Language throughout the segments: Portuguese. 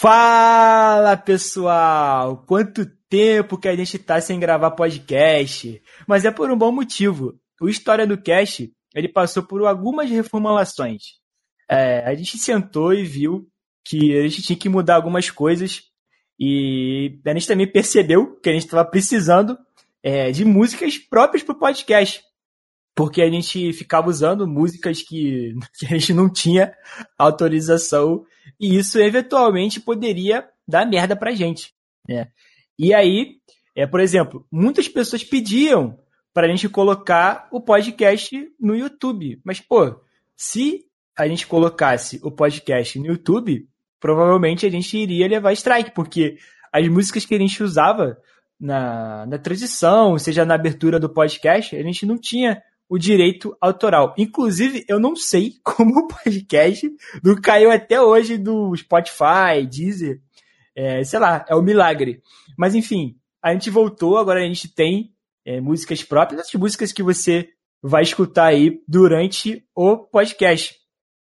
Fala pessoal! Quanto tempo que a gente tá sem gravar podcast? Mas é por um bom motivo. O História do Cast ele passou por algumas reformulações. É, a gente sentou e viu que a gente tinha que mudar algumas coisas e a gente também percebeu que a gente estava precisando é, de músicas próprias para o podcast. Porque a gente ficava usando músicas que, que a gente não tinha autorização e isso eventualmente poderia dar merda pra gente. Né? E aí, é, por exemplo, muitas pessoas pediam para a gente colocar o podcast no YouTube. Mas, pô, se a gente colocasse o podcast no YouTube, provavelmente a gente iria levar strike, porque as músicas que a gente usava na, na transição, seja na abertura do podcast, a gente não tinha o direito autoral. Inclusive, eu não sei como o podcast não caiu até hoje do Spotify, Deezer, é, sei lá, é um milagre. Mas enfim, a gente voltou, agora a gente tem é, músicas próprias, as músicas que você vai escutar aí durante o podcast.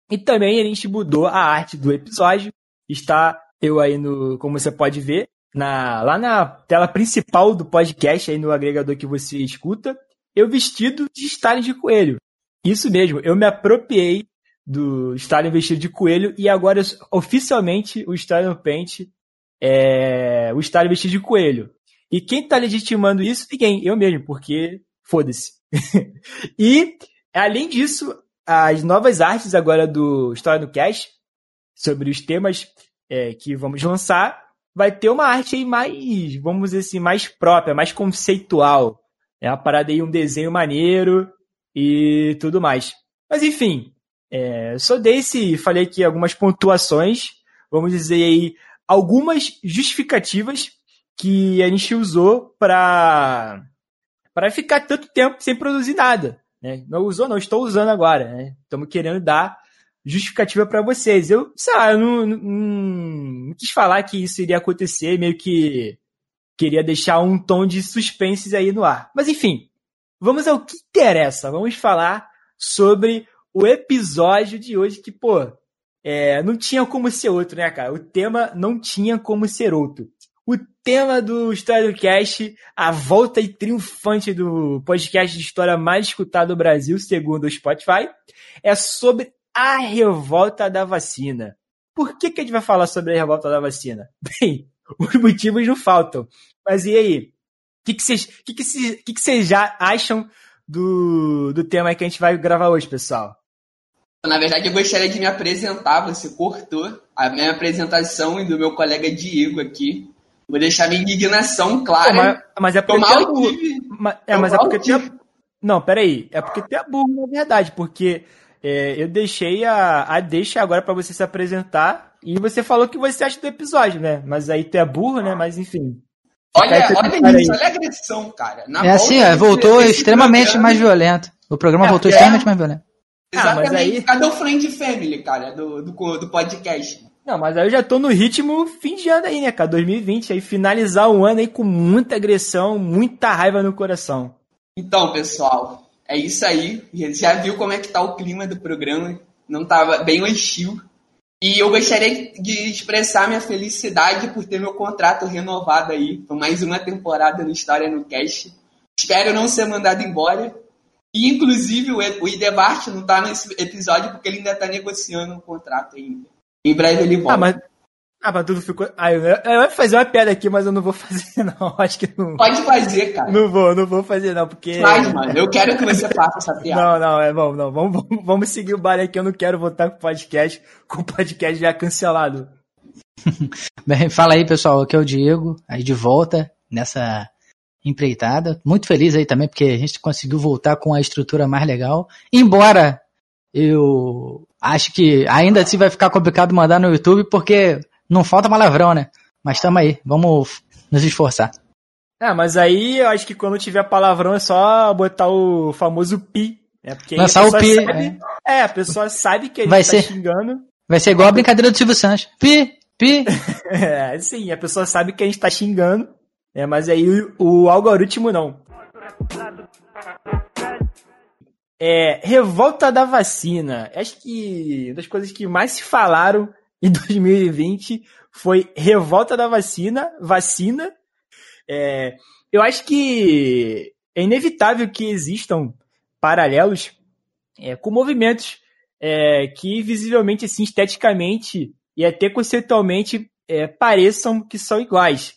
E também a gente mudou a arte do episódio. Está eu aí no, como você pode ver, na, lá na tela principal do podcast, aí no agregador que você escuta, eu vestido de Stalin de coelho. Isso mesmo, eu me apropriei do Stalin vestido de coelho e agora oficialmente o Stalin Paint é o Stalin vestido de coelho. E quem tá legitimando isso? Ninguém, eu mesmo, porque foda-se. e, além disso, as novas artes agora do História no Cash, sobre os temas é, que vamos lançar, vai ter uma arte aí mais, vamos dizer assim, mais própria, mais conceitual. É uma parada aí, um desenho maneiro e tudo mais. Mas enfim, é, só desse, falei aqui algumas pontuações, vamos dizer aí, algumas justificativas que a gente usou para para ficar tanto tempo sem produzir nada. Né? Não usou, não, estou usando agora. Né? Estamos querendo dar justificativa para vocês. Eu, sei lá, eu não, não, não, quis falar que isso iria acontecer, meio que queria deixar um tom de suspense aí no ar. Mas enfim, vamos ao que interessa. Vamos falar sobre o episódio de hoje que, pô, é, não tinha como ser outro, né, cara? O tema não tinha como ser outro. O tema do História do Cast, a volta e triunfante do podcast de história mais escutado do Brasil, segundo o Spotify, é sobre a revolta da vacina. Por que, que a gente vai falar sobre a revolta da vacina? Bem, os motivos não faltam. Mas e aí? O que, que vocês que que que que já acham do, do tema que a gente vai gravar hoje, pessoal? Na verdade, eu gostaria de me apresentar. Você cortou a minha apresentação e do meu colega Diego aqui. Vou deixar minha indignação clara. mas, mas, é porque a burro. Mas, é, mas é porque. Não, peraí. É porque tem a burro, na verdade. Porque é, eu deixei a, a deixa agora para você se apresentar. E você falou que você acha do episódio, né? Mas aí tu é burro, né? Mas enfim. Olha, olha isso, olha a agressão, cara. Na é assim, é, voltou extremamente programa... mais violento. O programa é, voltou é. extremamente mais violento. Exatamente. Ah, mas aí... Cadê o Friend Family, cara, do, do, do podcast? Não, mas aí eu já tô no ritmo fim de ano aí, né, cara? 2020, aí finalizar o ano aí com muita agressão, muita raiva no coração. Então, pessoal, é isso aí. Já viu como é que tá o clima do programa? Não tava bem hostil. E eu gostaria de expressar minha felicidade por ter meu contrato renovado aí por mais uma temporada no História no Cast. Espero não ser mandado embora. E, inclusive, o Idebart não tá nesse episódio porque ele ainda tá negociando um contrato ainda. Em breve ele volta. Ah, mas, ah, mas tudo ficou. Ah, eu, eu ia fazer uma piada aqui, mas eu não vou fazer, não. Acho que não. Pode fazer, cara. Não vou, não vou fazer, não, porque. Faz, mano. Eu quero que você faça essa piada. Não, não, é bom, não. Vamos, vamos, vamos seguir o baile aqui. Eu não quero voltar com o podcast, com o podcast já cancelado. Bem, fala aí, pessoal. Aqui é o Diego, aí de volta nessa empreitada. Muito feliz aí também, porque a gente conseguiu voltar com a estrutura mais legal. Embora eu acho que ainda assim vai ficar complicado mandar no YouTube, porque não falta palavrão, né? Mas tamo aí, vamos nos esforçar. Ah, mas aí eu acho que quando tiver palavrão é só botar o famoso pi. É porque Lançar o pi. Sabe, é. é. a pessoa sabe que a gente vai tá ser, xingando. Vai ser igual a brincadeira do Silvio Santos. Pi, pi. é, sim, a pessoa sabe que a gente tá xingando, é, mas aí o, o algoritmo não. É, revolta da vacina. Acho que uma das coisas que mais se falaram em 2020 foi revolta da vacina, vacina. É, eu acho que é inevitável que existam paralelos é, com movimentos é, que visivelmente, assim, esteticamente e até conceitualmente é, pareçam que são iguais.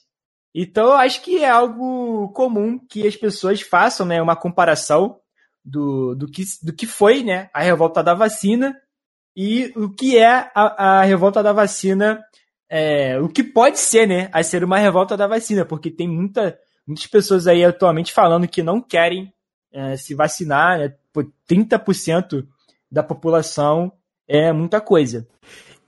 Então, eu acho que é algo comum que as pessoas façam, né, uma comparação do, do, que, do que foi, né, a revolta da vacina e o que é a, a revolta da vacina, é, o que pode ser, né, a ser uma revolta da vacina, porque tem muita, muitas pessoas aí atualmente falando que não querem é, se vacinar, né, por 30% da população é muita coisa.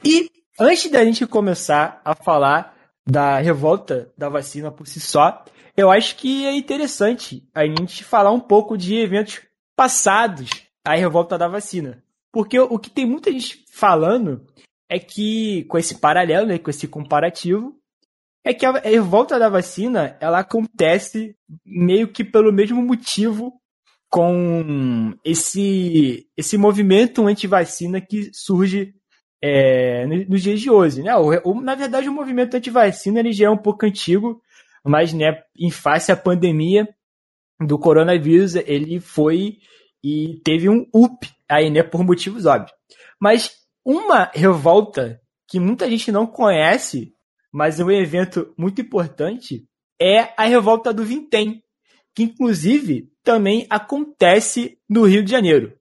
E antes da gente começar a falar da revolta da vacina por si só, eu acho que é interessante a gente falar um pouco de eventos passados à revolta da vacina. Porque o que tem muita gente falando é que, com esse paralelo, né, com esse comparativo, é que a revolta da vacina ela acontece meio que pelo mesmo motivo com esse, esse movimento anti-vacina que surge é, nos dias de hoje. Né? O, o, na verdade, o movimento anti-vacina ele já é um pouco antigo, mas né, em face à pandemia do coronavírus, ele foi e teve um up aí, né, por motivos óbvios. Mas uma revolta que muita gente não conhece, mas é um evento muito importante, é a revolta do Vintém, que inclusive também acontece no Rio de Janeiro.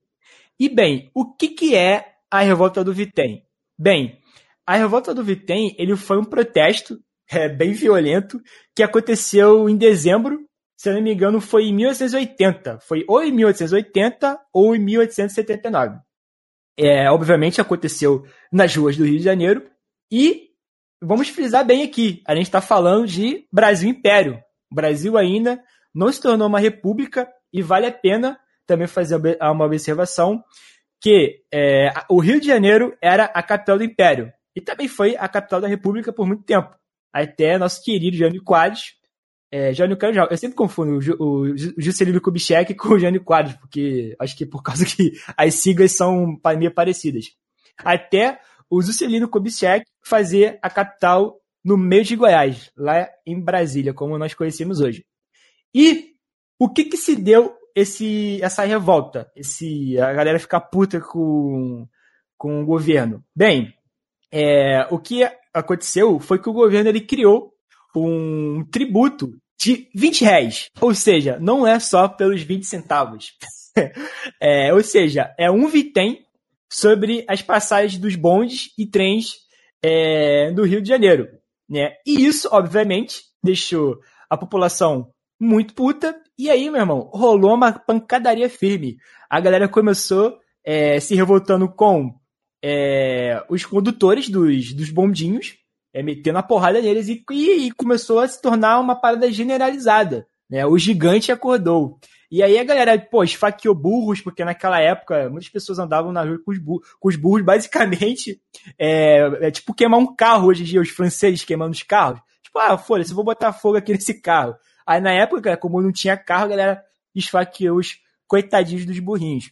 E bem, o que, que é a revolta do Vitem? Bem, a revolta do Vitem ele foi um protesto é, bem violento que aconteceu em dezembro, se eu não me engano, foi em 1880. Foi ou em 1880 ou em 1879. É, obviamente aconteceu nas ruas do Rio de Janeiro e vamos frisar bem aqui, a gente está falando de Brasil Império. O Brasil ainda não se tornou uma república e vale a pena também fazer uma observação que é, o Rio de Janeiro era a capital do Império e também foi a capital da República por muito tempo. Até nosso querido Jânio Quadros, é, Jânio Quadros, eu sempre confundo o, o Juscelino Kubitschek com o Jânio Quadros, porque acho que por causa que as siglas são meio parecidas. Até o Juscelino Kubitschek fazer a capital no meio de Goiás, lá em Brasília, como nós conhecemos hoje. E o que que se deu esse, essa revolta? Esse, a galera ficar puta com, com o governo? Bem, é, o que aconteceu foi que o governo ele criou um tributo de 20 reais. Ou seja, não é só pelos 20 centavos. é, ou seja, é um vitem sobre as passagens dos bondes e trens é, do Rio de Janeiro. Né? E isso, obviamente, deixou a população muito puta. E aí, meu irmão, rolou uma pancadaria firme. A galera começou é, se revoltando com é, os condutores dos, dos bondinhos, é, metendo a porrada neles e, e, e, começou a se tornar uma parada generalizada. Né? O gigante acordou. E aí a galera, pô, esfaqueou burros, porque naquela época muitas pessoas andavam na rua com os burros, com os burros basicamente, é, é tipo queimar um carro hoje em dia, os franceses queimando os carros. Tipo, ah, foda-se, eu vou botar fogo aqui nesse carro. Aí na época, como não tinha carro, a galera esfaqueou os coitadinhos dos burrinhos.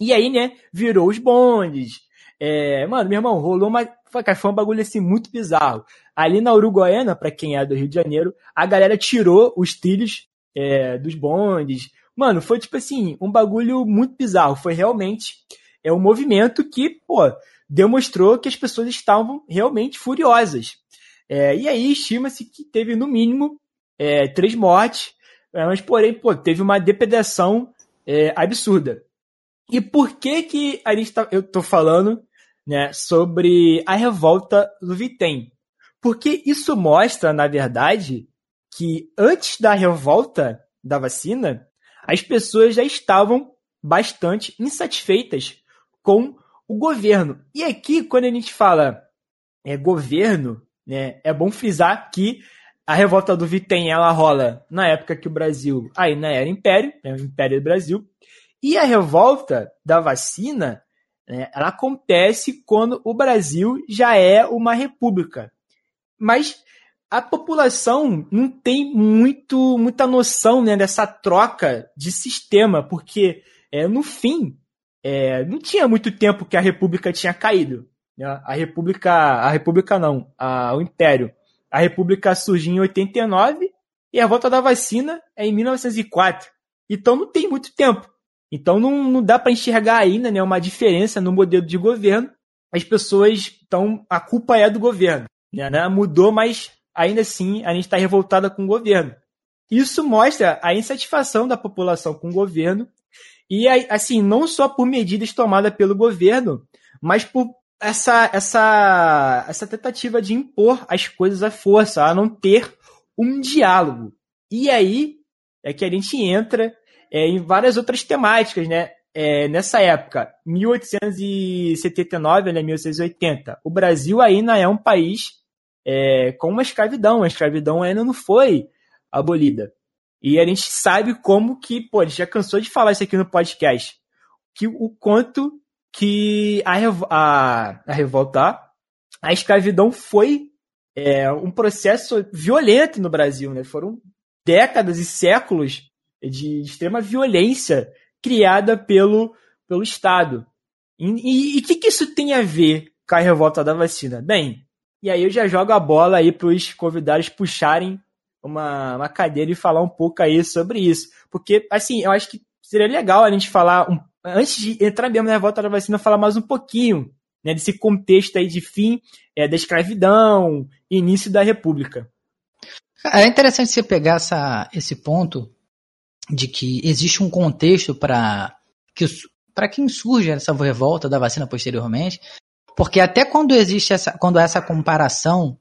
E aí, né, virou os bondes. É, mano, meu irmão, rolou uma. Foi um bagulho assim muito bizarro. Ali na Uruguaiana, para quem é do Rio de Janeiro, a galera tirou os trilhos é, dos bondes. Mano, foi tipo assim, um bagulho muito bizarro. Foi realmente é um movimento que, pô, demonstrou que as pessoas estavam realmente furiosas. É, e aí estima-se que teve no mínimo é, três mortes, é, mas porém, pô, teve uma depredação é, absurda. E por que que a gente tá, eu tô falando né, sobre a revolta do Vitem? Porque isso mostra, na verdade, que antes da revolta da vacina, as pessoas já estavam bastante insatisfeitas com o governo. E aqui, quando a gente fala é, governo, né, é bom frisar que a revolta do Vitem, ela rola na época que o Brasil ainda era império, né, o Império do Brasil. E a revolta da vacina, né, ela acontece quando o Brasil já é uma república. Mas a população não tem muito, muita noção né, dessa troca de sistema, porque é, no fim é, não tinha muito tempo que a república tinha caído. Né? A República, a República não, a, o Império. A República surgiu em 89 e a volta da vacina é em 1904. Então não tem muito tempo. Então não, não dá para enxergar ainda né, uma diferença no modelo de governo. As pessoas estão. A culpa é do governo. Né, né? Mudou, mas ainda assim a gente está revoltada com o governo. Isso mostra a insatisfação da população com o governo e assim não só por medidas tomadas pelo governo, mas por essa essa essa tentativa de impor as coisas à força, a não ter um diálogo. E aí é que a gente entra é, em várias outras temáticas, né? É, nessa época, 1879 a 1880, o Brasil ainda é um país é, com uma escravidão. A escravidão ainda não foi abolida. E a gente sabe como que, pô, a gente já cansou de falar isso aqui no podcast, que o quanto que a, a, a revolta, a escravidão foi é, um processo violento no Brasil, né? Foram décadas e séculos de extrema violência criada pelo, pelo Estado. E o que, que isso tem a ver com a revolta da vacina? Bem, e aí eu já jogo a bola aí para os convidados puxarem uma, uma cadeira e falar um pouco aí sobre isso. Porque, assim, eu acho que seria legal a gente falar, um, antes de entrar mesmo na revolta da vacina, falar mais um pouquinho né, desse contexto aí de fim é, da escravidão, início da república. É interessante você pegar essa, esse ponto de que existe um contexto para que para quem surge essa revolta da vacina posteriormente, porque até quando existe essa quando essa comparação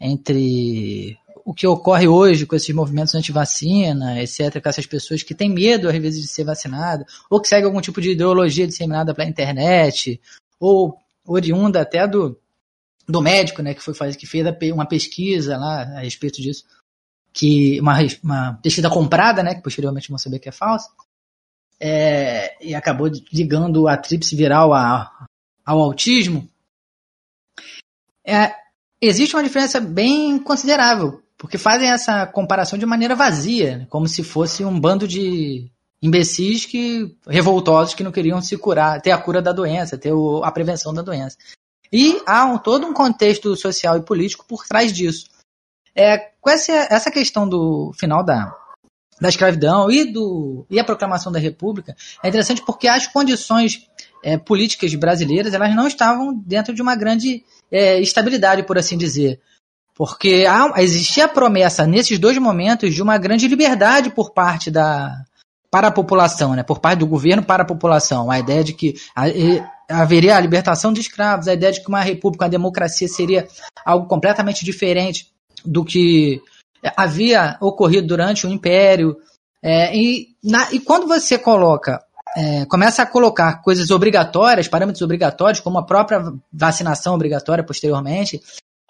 entre o que ocorre hoje com esses movimentos anti-vacina, etc., com essas pessoas que têm medo, às vezes, de ser vacinado, ou que seguem algum tipo de ideologia disseminada pela internet, ou oriunda até do, do médico, né, que foi fazer, que fez uma pesquisa lá a respeito disso, que uma, uma pesquisa comprada, né, que posteriormente vão saber que é falsa, é, e acabou ligando a tríplice viral a, ao autismo. É, existe uma diferença bem considerável porque fazem essa comparação de maneira vazia, como se fosse um bando de imbecis que revoltosos que não queriam se curar, ter a cura da doença, ter o, a prevenção da doença. E há um, todo um contexto social e político por trás disso. É, com essa, essa questão do final da, da escravidão e, do, e a proclamação da República, é interessante porque as condições é, políticas brasileiras elas não estavam dentro de uma grande é, estabilidade, por assim dizer. Porque há, existia a promessa nesses dois momentos de uma grande liberdade por parte da para a população, né? por parte do governo para a população. A ideia de que haveria a libertação de escravos, a ideia de que uma república, uma democracia seria algo completamente diferente do que havia ocorrido durante o Império. É, e, na, e quando você coloca é, começa a colocar coisas obrigatórias, parâmetros obrigatórios, como a própria vacinação obrigatória posteriormente,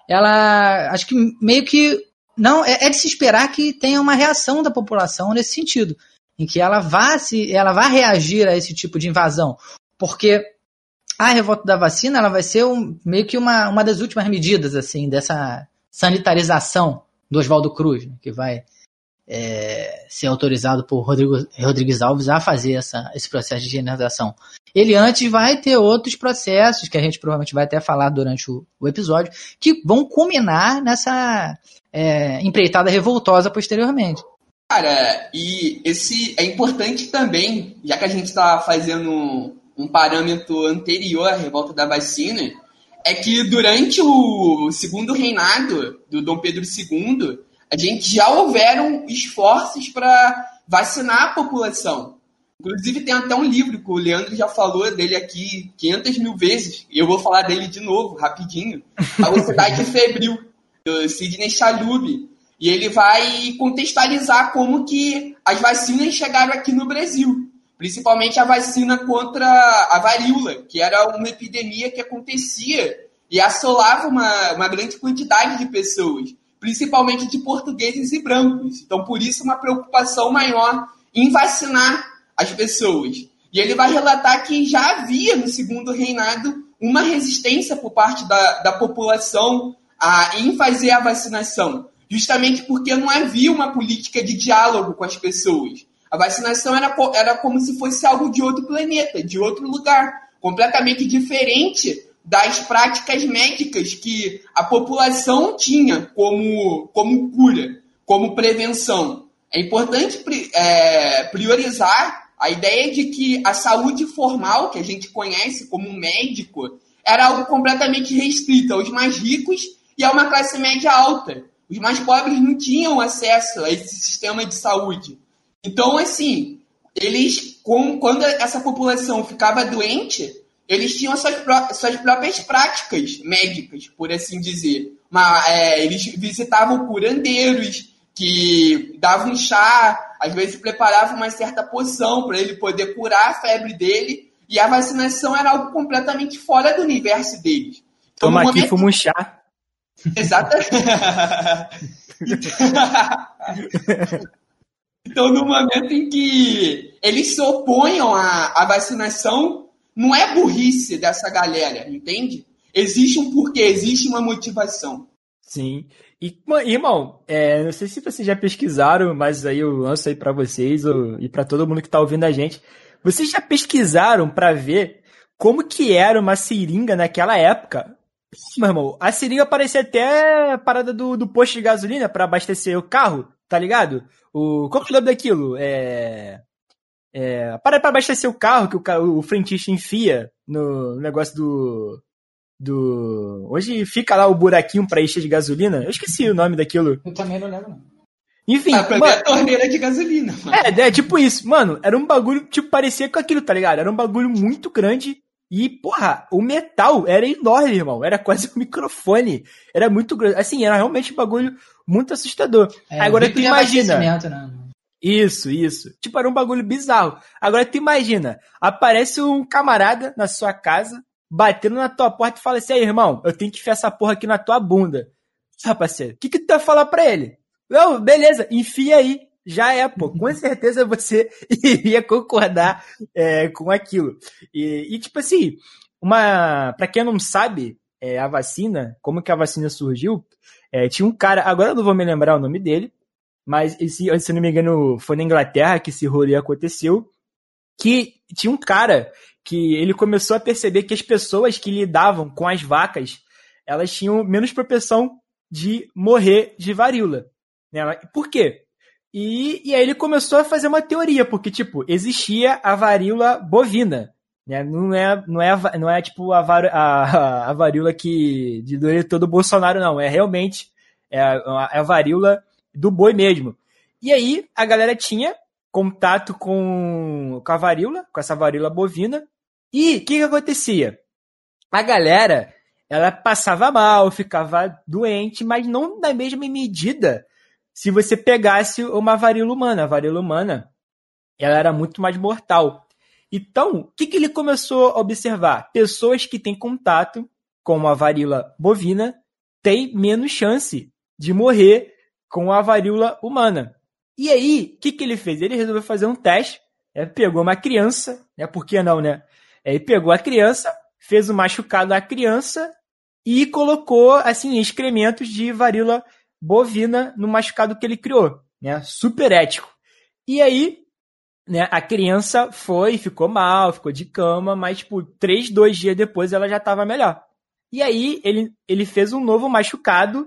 ela acho que meio que não é, é, de se esperar que tenha uma reação da população nesse sentido, em que ela vá se ela vá reagir a esse tipo de invasão, porque a revolta da vacina ela vai ser um, meio que uma, uma das últimas medidas assim dessa sanitarização do Oswaldo Cruz, né, que vai é, ser autorizado por Rodrigo, Rodrigues Alves a fazer essa, esse processo de higienização. Ele antes vai ter outros processos, que a gente provavelmente vai até falar durante o, o episódio, que vão culminar nessa é, empreitada revoltosa posteriormente. Cara, e esse é importante também, já que a gente está fazendo um parâmetro anterior à revolta da vacina, é que durante o segundo reinado do Dom Pedro II, a gente já houveram esforços para vacinar a população. Inclusive, tem até um livro que o Leandro já falou dele aqui 500 mil vezes, e eu vou falar dele de novo, rapidinho. A Velocidade Febril, do Sidney Chalub. E ele vai contextualizar como que as vacinas chegaram aqui no Brasil. Principalmente a vacina contra a varíola, que era uma epidemia que acontecia e assolava uma, uma grande quantidade de pessoas principalmente de portugueses e brancos. Então, por isso, uma preocupação maior em vacinar as pessoas. E ele vai relatar que já havia, no segundo reinado, uma resistência por parte da, da população a, em fazer a vacinação, justamente porque não havia uma política de diálogo com as pessoas. A vacinação era, era como se fosse algo de outro planeta, de outro lugar, completamente diferente das práticas médicas que a população tinha como, como cura, como prevenção. É importante é, priorizar a ideia de que a saúde formal, que a gente conhece como médico, era algo completamente restrito aos mais ricos e a uma classe média alta. Os mais pobres não tinham acesso a esse sistema de saúde. Então, assim, eles, quando essa população ficava doente, eles tinham suas, suas próprias práticas médicas, por assim dizer. Mas, é, eles visitavam curandeiros que davam chá, às vezes preparavam uma certa poção para ele poder curar a febre dele, e a vacinação era algo completamente fora do universo deles. Então, Toma aqui, fuma um chá. Exatamente. então, no momento em que eles se opõem à, à vacinação, não é burrice dessa galera, entende? Existe um porquê, existe uma motivação. Sim. E, irmão, é, não sei se vocês já pesquisaram, mas aí eu lanço aí para vocês e para todo mundo que tá ouvindo a gente. Vocês já pesquisaram para ver como que era uma seringa naquela época? Meu irmão, a seringa parecia até a parada do, do posto de gasolina para abastecer o carro, tá ligado? O, qual que é o nome daquilo? É... É, para para abastecer o carro que o, o frentista enfia no negócio do. do Hoje fica lá o buraquinho para encher de gasolina. Eu esqueci o nome daquilo. Eu também não lembro, não. Enfim. Ah, mano, a torneira de gasolina. Mano. É, é, tipo isso. Mano, era um bagulho, tipo, parecia com aquilo, tá ligado? Era um bagulho muito grande. E, porra, o metal era enorme, irmão. Era quase um microfone. Era muito grande. Assim, era realmente um bagulho muito assustador. É, Agora tu imagina. Né? Isso, isso. Tipo, era um bagulho bizarro. Agora tu imagina, aparece um camarada na sua casa, batendo na tua porta e fala assim, aí, irmão, eu tenho que enfiar essa porra aqui na tua bunda. Ah, parceiro, o que que tu vai falar pra ele? Não, beleza, enfia aí. Já é, pô. Com certeza você iria concordar é, com aquilo. E, e, tipo assim, uma. Pra quem não sabe, é, a vacina, como que a vacina surgiu, é, tinha um cara, agora eu não vou me lembrar o nome dele, mas esse, se não me engano, foi na Inglaterra que esse rolê aconteceu, que tinha um cara que ele começou a perceber que as pessoas que lidavam com as vacas, elas tinham menos propensão de morrer de varíola. Né? Por quê? E, e aí ele começou a fazer uma teoria, porque, tipo, existia a varíola bovina, né? Não é, não é, não é tipo a, var, a, a varíola que de do todo Bolsonaro, não. É realmente é a, a varíola do boi mesmo. E aí a galera tinha contato com, com a varíola, com essa varíola bovina. E o que, que acontecia? A galera, ela passava mal, ficava doente, mas não na mesma medida se você pegasse uma varíola humana. A varíola humana, ela era muito mais mortal. Então, o que, que ele começou a observar? Pessoas que têm contato com a varíola bovina têm menos chance de morrer com a varíola humana. E aí, o que, que ele fez? Ele resolveu fazer um teste, né? pegou uma criança, né? por que não, né? Ele pegou a criança, fez o um machucado à criança e colocou, assim, excrementos de varíola bovina no machucado que ele criou, né? Super ético. E aí, né, a criança foi, ficou mal, ficou de cama, mas, tipo, três, dois dias depois ela já estava melhor. E aí, ele, ele fez um novo machucado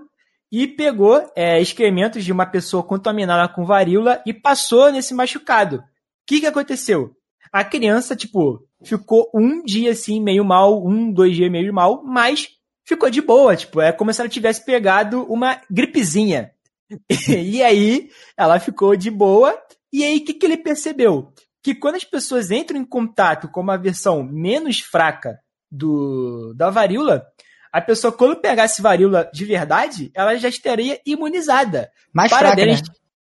e pegou é, excrementos de uma pessoa contaminada com varíola e passou nesse machucado. O que, que aconteceu? A criança, tipo, ficou um dia assim, meio mal, um, dois dias meio mal, mas ficou de boa, tipo, é como se ela tivesse pegado uma gripezinha. e aí, ela ficou de boa, e aí o que, que ele percebeu? Que quando as pessoas entram em contato com uma versão menos fraca do da varíola, a pessoa, quando pegasse varíola de verdade, ela já estaria imunizada. Mais fraca, né?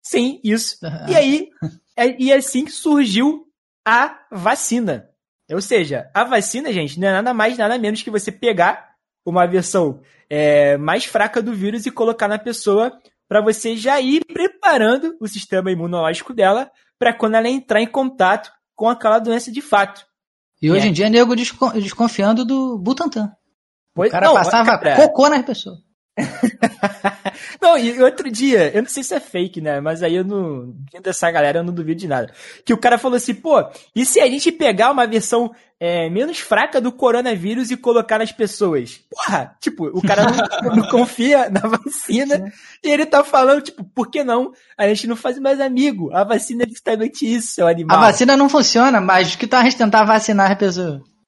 Sim, isso. E aí, é, e assim surgiu a vacina. Ou seja, a vacina, gente, não é nada mais, nada menos que você pegar uma versão é, mais fraca do vírus e colocar na pessoa para você já ir preparando o sistema imunológico dela para quando ela entrar em contato com aquela doença de fato. E hoje é. em dia, nego desconfiando do Butantan. Pois, o cara não, passava cara, cocô nas pessoas. Não, e outro dia, eu não sei se é fake, né? Mas aí eu não. Vindo dessa galera, eu não duvido de nada. Que o cara falou assim, pô, e se a gente pegar uma versão é, menos fraca do coronavírus e colocar nas pessoas? Porra, tipo, o cara não, não confia na vacina e ele tá falando, tipo, por que não? A gente não faz mais amigo. A vacina é justamente isso, seu animal. A vacina não funciona, mas que tal a gente tentar vacinar a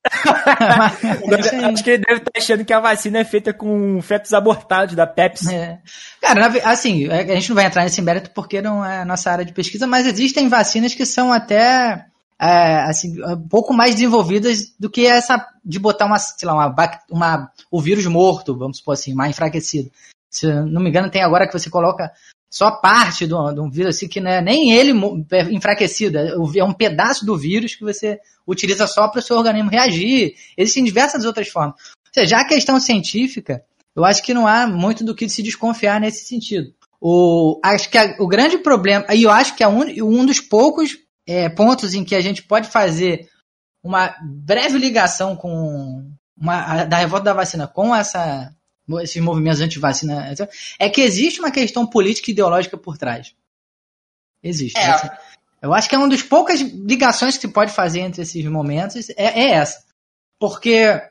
Acho que ele deve estar achando que a vacina é feita com fetos abortados da Pepsi. É. Cara, assim, a gente não vai entrar nesse mérito porque não é a nossa área de pesquisa, mas existem vacinas que são até é, assim, um pouco mais desenvolvidas do que essa de botar uma, sei lá, uma, uma, o vírus morto, vamos supor assim, mais enfraquecido. Se não me engano, tem agora que você coloca só parte de um vírus assim, que é nem ele enfraquecido, é, é um pedaço do vírus que você utiliza só para o seu organismo reagir. Existem diversas outras formas. Ou seja, já a questão científica, eu acho que não há muito do que se desconfiar nesse sentido. O, acho que a, o grande problema, e eu acho que é um, um dos poucos é, pontos em que a gente pode fazer uma breve ligação com uma, a, da revolta da vacina com essa esses movimentos anti-vacina, é que existe uma questão política e ideológica por trás. Existe. É. Eu acho que é uma das poucas ligações que se pode fazer entre esses momentos é, é essa. Porque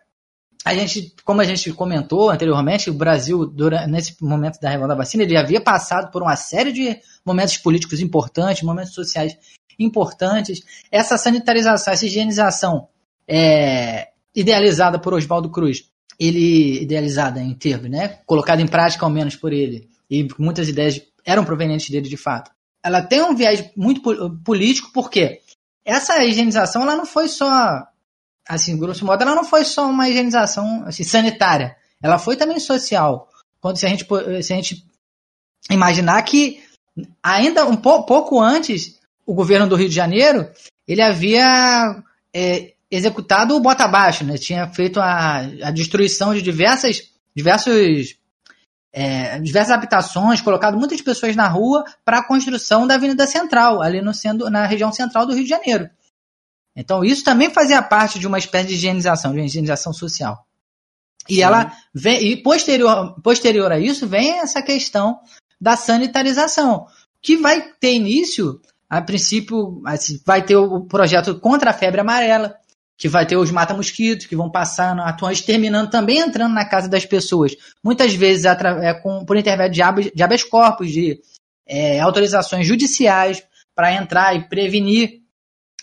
a gente, como a gente comentou anteriormente, o Brasil, durante, nesse momento da revolta da vacina, ele havia passado por uma série de momentos políticos importantes, momentos sociais importantes. Essa sanitarização, essa higienização é, idealizada por Oswaldo Cruz, ele idealizada em termos, né, colocada em prática ao menos por ele, e muitas ideias eram provenientes dele de fato. Ela tem um viés muito político porque essa higienização ela não foi só assim, grosso modo, ela não foi só uma higienização assim, sanitária, ela foi também social. Quando se a gente se a gente imaginar que ainda um po pouco antes o governo do Rio de Janeiro ele havia é, executado o bota abaixo, né? Tinha feito a, a destruição de diversas, diversos, é, diversas habitações, colocado muitas pessoas na rua para a construção da Avenida Central, ali no centro, na região central do Rio de Janeiro. Então isso também fazia parte de uma espécie de higienização, de uma higienização social. E Sim. ela vem, e posterior, posterior a isso vem essa questão da sanitarização, que vai ter início, a princípio, assim, vai ter o projeto contra a febre amarela, que vai ter os mata-mosquitos que vão passando, atuando, exterminando, também entrando na casa das pessoas. Muitas vezes é, com, por intermédio de habeas, de habeas corpus, de é, autorizações judiciais para entrar e prevenir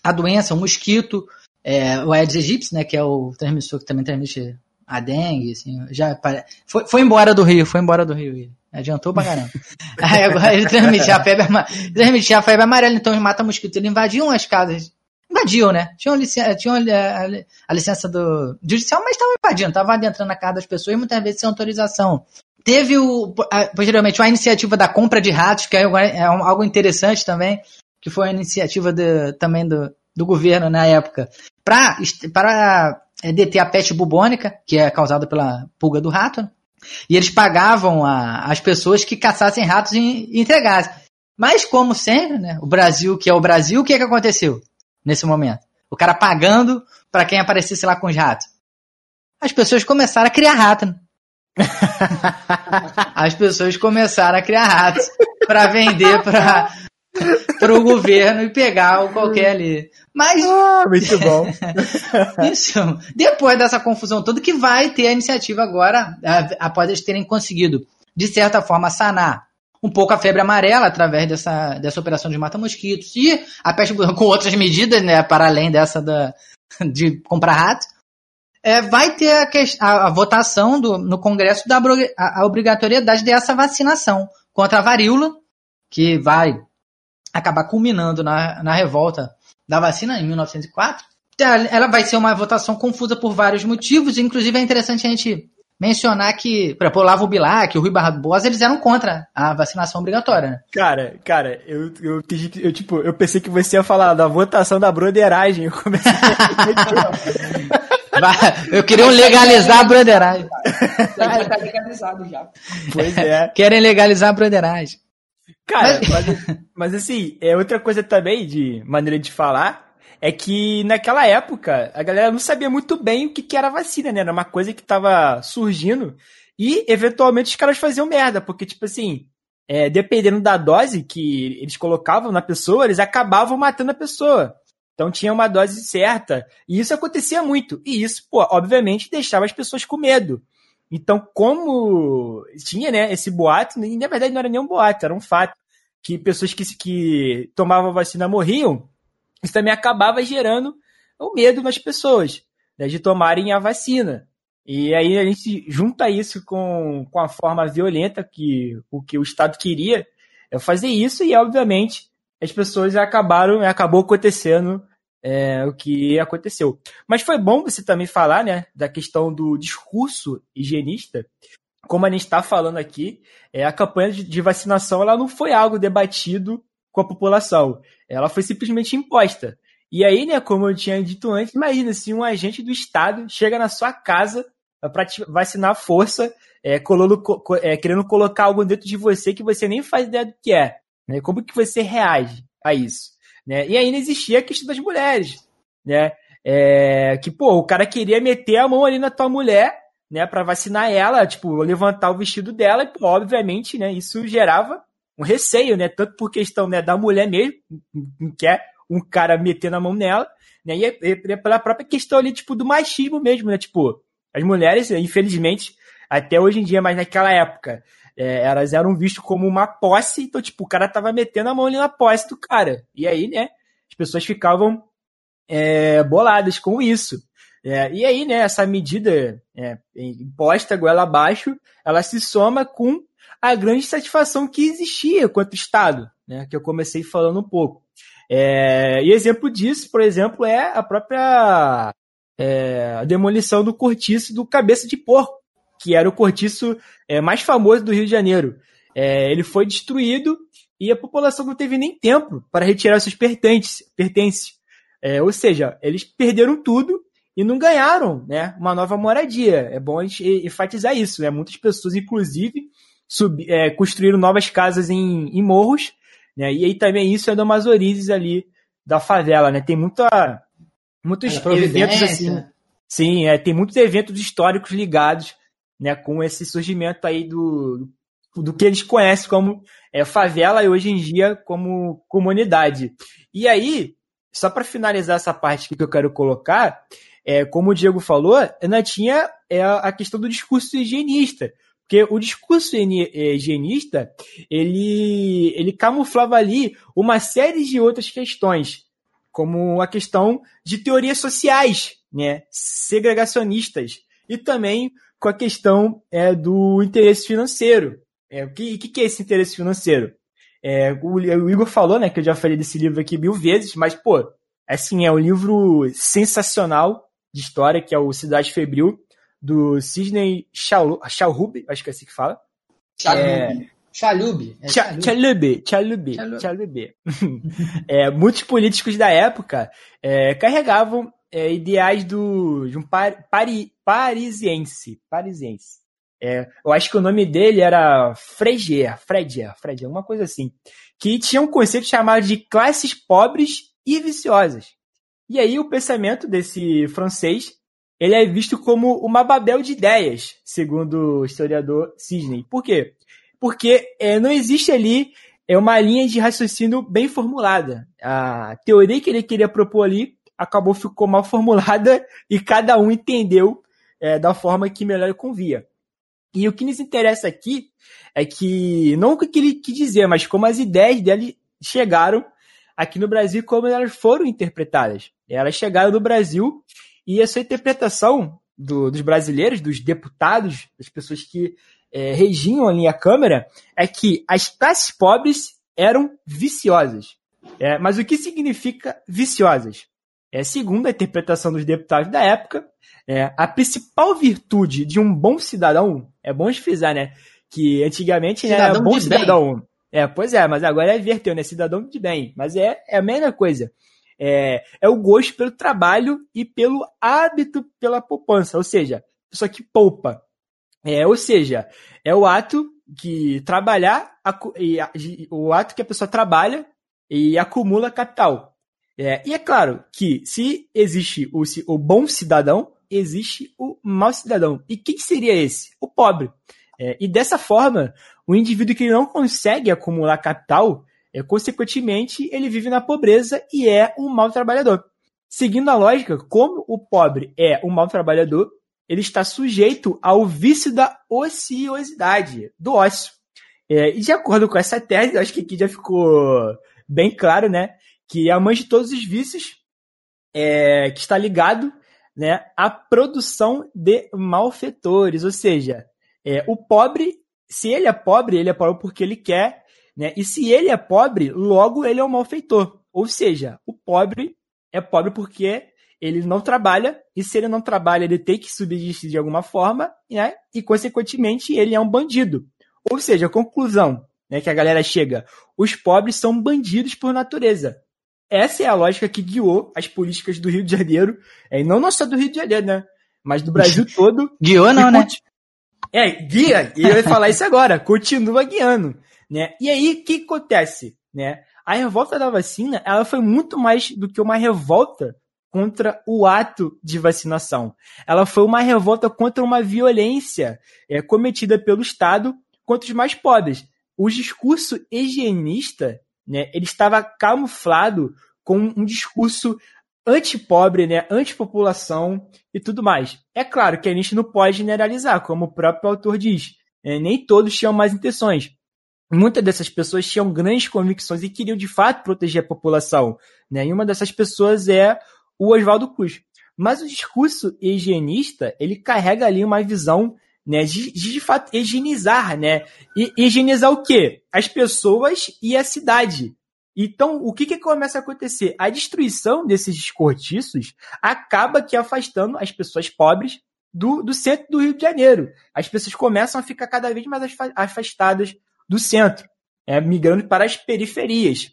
a doença, o mosquito, é, o Aedes aegypti, né, que é o transmissor que também transmite a dengue, assim, já foi, foi embora do Rio, foi embora do Rio. Adiantou pra caramba. Aí agora ele transmitia a febre, transmitia a febre amarela, então os mata-mosquitos invadiam as casas invadiam, né? Tinham, tinham a, a, licença do judicial, mas estavam invadindo, estavam adentrando na casa das pessoas muitas vezes sem autorização. Teve o, posteriormente a iniciativa da compra de ratos, que é, é algo interessante também, que foi a iniciativa de, também do, do governo na época, para é, deter a peste bubônica, que é causada pela pulga do rato, né? e eles pagavam a, as pessoas que caçassem ratos e, e entregassem. Mas, como sempre, né, o Brasil, que é o Brasil, o que, é que aconteceu? Nesse momento. O cara pagando para quem aparecesse lá com os ratos. As pessoas começaram a criar rato. Né? As pessoas começaram a criar ratos para vender para o governo e pegar o qualquer ali. Mas. Ah, muito bom. isso. Depois dessa confusão toda, que vai ter a iniciativa agora, após eles terem conseguido, de certa forma, sanar um pouco a febre amarela através dessa, dessa operação de mata-mosquitos e a peste com outras medidas, né, para além dessa da, de comprar ratos. É, vai ter a, a, a votação do, no Congresso da a, a obrigatoriedade dessa vacinação contra a varíola, que vai acabar culminando na, na revolta da vacina em 1904. Ela vai ser uma votação confusa por vários motivos, inclusive é interessante a gente mencionar que, por exemplo, o Olavo Bilac, o Rui Barbosa, eles eram contra a vacinação obrigatória, né? Cara, cara, eu, eu, eu, tipo, eu pensei que você ia falar da votação da broderagem. Eu comecei Eu queria legalizar a broderagem. Já tá legalizado já. Pois é. Querem legalizar a broderagem. Cara, mas, mas assim, é outra coisa também de maneira de falar é que naquela época a galera não sabia muito bem o que, que era vacina, né? Era uma coisa que estava surgindo E, eventualmente, os caras faziam merda, porque, tipo assim, é, dependendo da dose que eles colocavam na pessoa, eles acabavam matando a pessoa. Então tinha uma dose certa. E isso acontecia muito. E isso, pô, obviamente, deixava as pessoas com medo. Então, como tinha, né, esse boato, e na verdade não era nem um boato, era um fato, que pessoas que, que tomavam vacina morriam, isso também acabava gerando o medo nas pessoas, né, de tomarem a vacina. E aí a gente junta isso com, com a forma violenta que o que o Estado queria é fazer isso e, obviamente, as pessoas acabaram, acabou acontecendo é, o que aconteceu. Mas foi bom você também falar, né, da questão do discurso higienista. Como a gente está falando aqui, é, a campanha de, vacinação ela não foi algo debatido com a população. Ela foi simplesmente imposta. E aí, né, como eu tinha dito antes, imagina se um agente do Estado chega na sua casa para vacinar à força, é, colando, é, querendo colocar algo dentro de você que você nem faz ideia do que é. Né? Como que você reage a isso? Né? E ainda existia a questão das mulheres, né? É, que, pô, o cara queria meter a mão ali na tua mulher, né, para vacinar ela, tipo, levantar o vestido dela, e, pô, obviamente, né, isso gerava um receio, né, tanto por questão, né, da mulher mesmo, não quer um cara meter na mão nela, né, e, e pela própria questão ali, tipo, do machismo mesmo, né, tipo, as mulheres, infelizmente, até hoje em dia, mas naquela época, é, elas eram vistas como uma posse, então, tipo, o cara tava metendo a mão ali na posse do cara. E aí, né, as pessoas ficavam é, boladas com isso. É, e aí, né, essa medida é, imposta goela abaixo, ela se soma com a grande satisfação que existia quanto Estado, né, que eu comecei falando um pouco. É, e exemplo disso, por exemplo, é a própria é, a demolição do cortiço do Cabeça de Porco, que era o cortiço é, mais famoso do Rio de Janeiro. É, ele foi destruído e a população não teve nem tempo para retirar seus pertences. pertences. É, ou seja, eles perderam tudo e não ganharam né, uma nova moradia. É bom a gente enfatizar isso. Né? Muitas pessoas, inclusive, sub, é, construíram novas casas em, em morros. Né? E aí também isso é do Mazorizes ali da favela. Né? Tem muita muitos eventos assim. Sim, é, tem muitos eventos históricos ligados né, com esse surgimento aí do, do que eles conhecem como é, favela e hoje em dia como comunidade. E aí, só para finalizar essa parte que eu quero colocar, é, como o Diego falou, ainda tinha é, a questão do discurso higienista. Porque o discurso higienista, ele, ele camuflava ali uma série de outras questões como a questão de teorias sociais, né, segregacionistas, e também com a questão é, do interesse financeiro. É, o que, que, é esse interesse financeiro? É, o, o, Igor falou, né, que eu já falei desse livro aqui mil vezes, mas, pô, assim, é um livro sensacional de história, que é o Cidade Febril, do Sidney Chalhub, acho que é assim que fala. Chalhub. Chalub. É Chalub. Chalub. Chalub. é, muitos políticos da época é, carregavam é, ideais do, de um par, pari, parisiense. Parisiense. É, eu acho que o nome dele era Fregier, Fregier, Fregier, uma coisa assim. Que tinha um conceito chamado de classes pobres e viciosas. E aí o pensamento desse francês ele é visto como uma babel de ideias, segundo o historiador Sidney. Por quê? porque é, não existe ali é uma linha de raciocínio bem formulada. A teoria que ele queria propor ali acabou ficou mal formulada e cada um entendeu é, da forma que melhor convia. E o que nos interessa aqui é que, não o que ele quis dizer, mas como as ideias dele chegaram aqui no Brasil, como elas foram interpretadas. Elas chegaram no Brasil e essa interpretação do, dos brasileiros, dos deputados, das pessoas que é, regiam ali a Câmara é que as classes pobres eram viciosas. É, mas o que significa viciosas? É, segundo a interpretação dos deputados da época, é, a principal virtude de um bom cidadão, é bom frisar, né? Que antigamente né, era bom cidadão. Bem. É, pois é, mas agora é inverteu, né? Cidadão de bem. Mas é, é a mesma coisa. É, é o gosto pelo trabalho e pelo hábito pela poupança. Ou seja, pessoa que poupa. É, ou seja, é o ato que trabalhar, o ato que a pessoa trabalha e acumula capital. É, e é claro que se existe o, o bom cidadão, existe o mau cidadão. E quem seria esse? O pobre. É, e dessa forma, o indivíduo que não consegue acumular capital, é, consequentemente, ele vive na pobreza e é um mau trabalhador. Seguindo a lógica, como o pobre é um mau trabalhador, ele está sujeito ao vício da ociosidade, do ócio. É, e de acordo com essa tese, acho que aqui já ficou bem claro, né, que a mãe de todos os vícios é, que está ligado né, à produção de malfeitores, ou seja, é, o pobre, se ele é pobre, ele é pobre porque ele quer, né, e se ele é pobre, logo ele é um malfeitor, ou seja, o pobre é pobre porque ele não trabalha, e se ele não trabalha, ele tem que subsistir de alguma forma, né? E, consequentemente, ele é um bandido. Ou seja, a conclusão né, que a galera chega: os pobres são bandidos por natureza. Essa é a lógica que guiou as políticas do Rio de Janeiro, é, e não só do Rio de Janeiro, né? Mas do Brasil todo. Guiou não, né? É, guia, e eu ia falar isso agora, continua guiando, né? E aí, o que acontece, né? A revolta da vacina, ela foi muito mais do que uma revolta contra o ato de vacinação. Ela foi uma revolta contra uma violência é, cometida pelo Estado contra os mais pobres. O discurso higienista, né, ele estava camuflado com um discurso antipobre, né, antipopulação e tudo mais. É claro que a gente não pode generalizar, como o próprio autor diz. É, nem todos tinham mais intenções muitas dessas pessoas tinham grandes convicções e queriam de fato proteger a população. Né? E uma dessas pessoas é o Oswaldo Cruz. Mas o discurso higienista, ele carrega ali uma visão né, de, de, fato higienizar, né? E higienizar o quê? As pessoas e a cidade. Então, o que, que começa a acontecer? A destruição desses escortiços acaba que afastando as pessoas pobres do, do centro do Rio de Janeiro. As pessoas começam a ficar cada vez mais afastadas do centro, é, migrando para as periferias.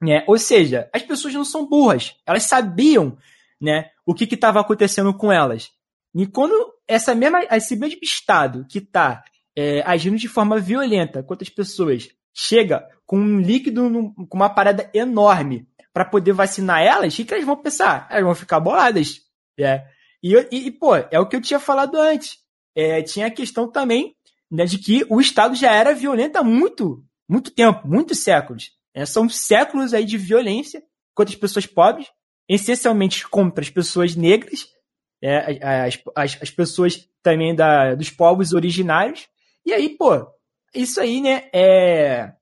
Né? Ou seja, as pessoas não são burras, elas sabiam né, o que estava acontecendo com elas. E quando essa mesma, esse mesmo Estado que está é, agindo de forma violenta contra as pessoas chega com um líquido, com uma parada enorme para poder vacinar elas, o que elas vão pensar? Elas vão ficar boladas. É. E, e, pô, é o que eu tinha falado antes. É, tinha a questão também né, de que o Estado já era violento há muito, muito tempo, muitos séculos. É, são séculos aí de violência contra as pessoas pobres, essencialmente contra as pessoas negras, é, as, as, as, pessoas também da, dos povos originários. E aí, pô, isso aí, né, é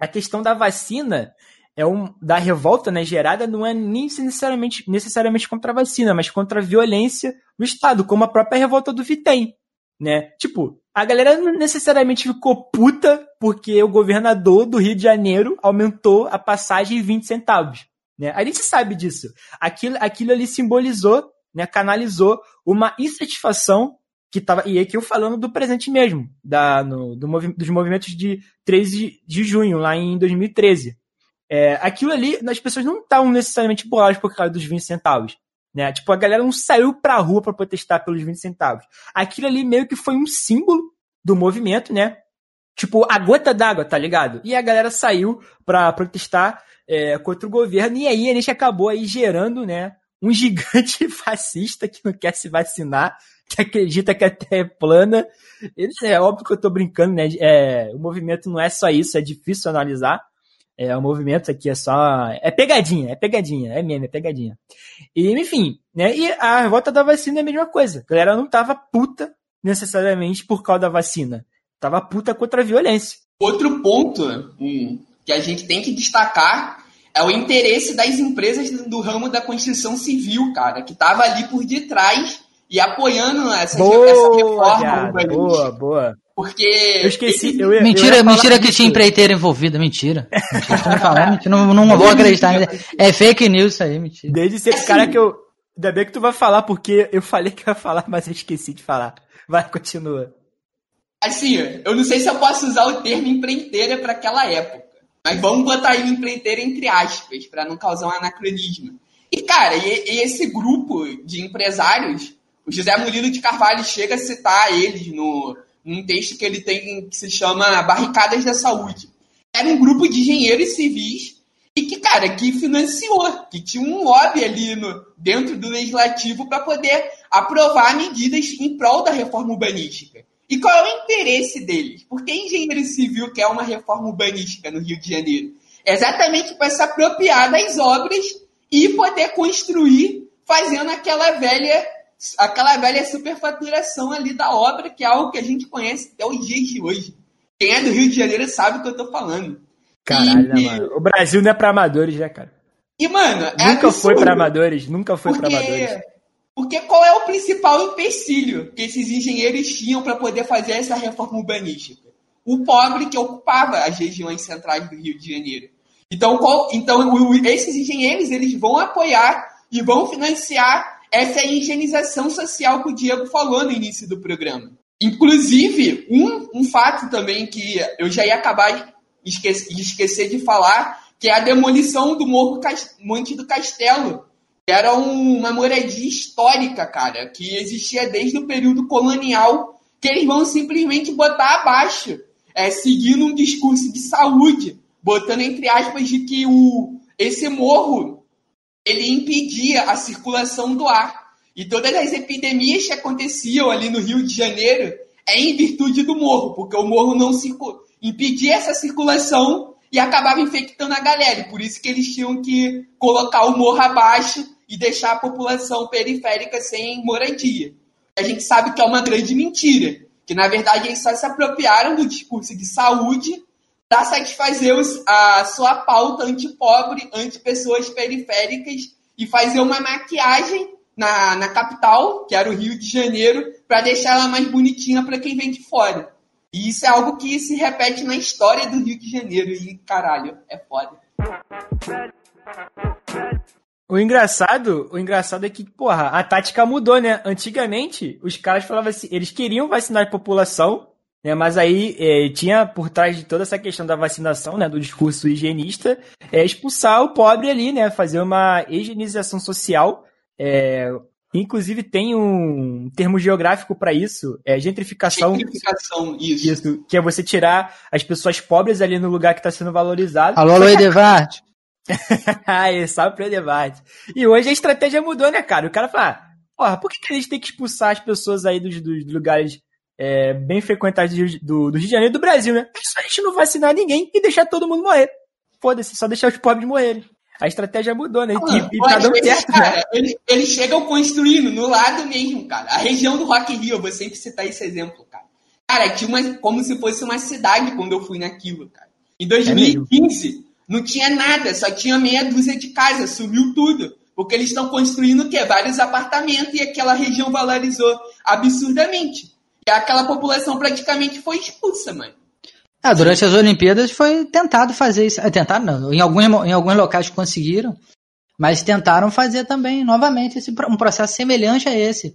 a questão da vacina é um da revolta né, gerada não é nem necessariamente, necessariamente contra a vacina, mas contra a violência do Estado, como a própria revolta do Vitem né? Tipo, a galera não necessariamente ficou puta porque o governador do Rio de Janeiro aumentou a passagem em 20 centavos. Né? A gente sabe disso. Aquilo, aquilo ali simbolizou, né, canalizou uma insatisfação que tava. E aqui eu falando do presente mesmo, da, no, do movi dos movimentos de 13 de, de junho, lá em 2013. É, aquilo ali, as pessoas não estavam necessariamente boladas por causa dos 20 centavos. Né? Tipo, a galera não saiu pra rua para protestar pelos 20 centavos. Aquilo ali meio que foi um símbolo do movimento, né? Tipo, a gota d'água, tá ligado? E a galera saiu pra protestar é, contra o governo, e aí a gente acabou aí gerando, né? Um gigante fascista que não quer se vacinar, que acredita que a Terra é plana. É óbvio que eu tô brincando, né? É, o movimento não é só isso, é difícil analisar. É, o movimento aqui é só. É pegadinha, é pegadinha, é meme, é pegadinha. E, enfim, né? E a revolta da vacina é a mesma coisa. A galera não tava puta necessariamente por causa da vacina. Tava puta contra a violência. Outro ponto hum, que a gente tem que destacar é o interesse das empresas do ramo da construção civil, cara, que tava ali por detrás e apoiando essa, boa, essa reforma. Boa, boa. Porque. Eu esqueci. Eu ia, mentira, eu mentira que tinha empreiteira envolvida, mentira. Mentira, falando, mentira, não, não vou acreditar. É fake news isso aí, mentira. Desde ser esse cara que eu. Ainda bem que tu vai falar, porque eu falei que ia falar, mas eu esqueci de falar. Vai, continua. Assim, eu não sei se eu posso usar o termo empreiteira para aquela época. Mas vamos botar aí empreiteira entre aspas, para não causar um anacronismo. E, cara, e, e esse grupo de empresários, o José Murilo de Carvalho chega a citar eles no, num texto que ele tem que se chama Barricadas da Saúde. Era um grupo de engenheiros civis e que, cara, que financiou, que tinha um lobby ali no, dentro do legislativo para poder aprovar medidas em prol da reforma urbanística. E qual é o interesse deles? Por que engenheiro civil quer uma reforma urbanística no Rio de Janeiro? É exatamente para se apropriar das obras e poder construir fazendo aquela velha aquela velha superfaturação ali da obra, que é algo que a gente conhece até os dias de hoje. Quem é do Rio de Janeiro sabe o que eu tô falando. Caralho, né, mano? O Brasil não é pra amadores, né, cara? E, mano, é Nunca absurdo. foi pra amadores, nunca foi porque, pra amadores. Porque qual é o principal empecilho que esses engenheiros tinham para poder fazer essa reforma urbanística? O pobre que ocupava as regiões centrais do Rio de Janeiro. Então, qual, então esses engenheiros eles vão apoiar e vão financiar essa higienização social que o Diego falou no início do programa. Inclusive, um, um fato também que eu já ia acabar esqueci, esquecer de falar, que é a demolição do Morro Monte do Castelo, era um, uma moradia histórica, cara, que existia desde o período colonial, que eles vão simplesmente botar abaixo, é, seguindo um discurso de saúde, botando entre aspas de que o, esse morro ele impedia a circulação do ar. E todas as epidemias que aconteciam ali no Rio de Janeiro é em virtude do morro, porque o morro não impedir essa circulação e acabava infectando a galera. E por isso que eles tinham que colocar o morro abaixo e deixar a população periférica sem moradia. A gente sabe que é uma grande mentira, que na verdade eles só se apropriaram do discurso de saúde para satisfazer os, a sua pauta anti-pobre, anti-pessoas periféricas e fazer uma maquiagem na, na capital, que era o Rio de Janeiro, para deixar ela mais bonitinha para quem vem de fora. E isso é algo que se repete na história do Rio de Janeiro. E, caralho, é foda. O engraçado, o engraçado é que, porra, a tática mudou, né? Antigamente, os caras falavam assim, eles queriam vacinar a população, né? Mas aí é, tinha por trás de toda essa questão da vacinação, né? Do discurso higienista, é expulsar o pobre ali, né? Fazer uma higienização social, é, Inclusive tem um termo geográfico para isso, é gentrificação. Gentrificação, isso. isso. Que é você tirar as pessoas pobres ali no lugar que está sendo valorizado. Alô, alô, Edevard. Aí, salve pro Edevard. E hoje a estratégia mudou, né, cara? O cara fala, porra, por que, que a gente tem que expulsar as pessoas aí dos, dos lugares é, bem frequentados do, do, Rio de Janeiro e do Brasil, né? É só a gente não vacinar ninguém e deixar todo mundo morrer. Foda-se, só deixar os pobres morrerem a estratégia mudou, né? Ah, e, e tá dando certo, né? cara, né? Eles, eles, chegam construindo no lado mesmo, cara. A região do Rock Rio, eu vou sempre citar esse exemplo, cara. Cara, tinha uma, como se fosse uma cidade quando eu fui naquilo, cara. Em 2015, é não tinha nada, só tinha meia dúzia de casas, sumiu tudo. Porque eles estão construindo o quê? Vários apartamentos e aquela região valorizou absurdamente. E aquela população praticamente foi expulsa, mano. Ah, durante as Olimpíadas foi tentado fazer isso. É, tentado não, em alguns, em alguns locais conseguiram, mas tentaram fazer também novamente esse, um processo semelhante a esse.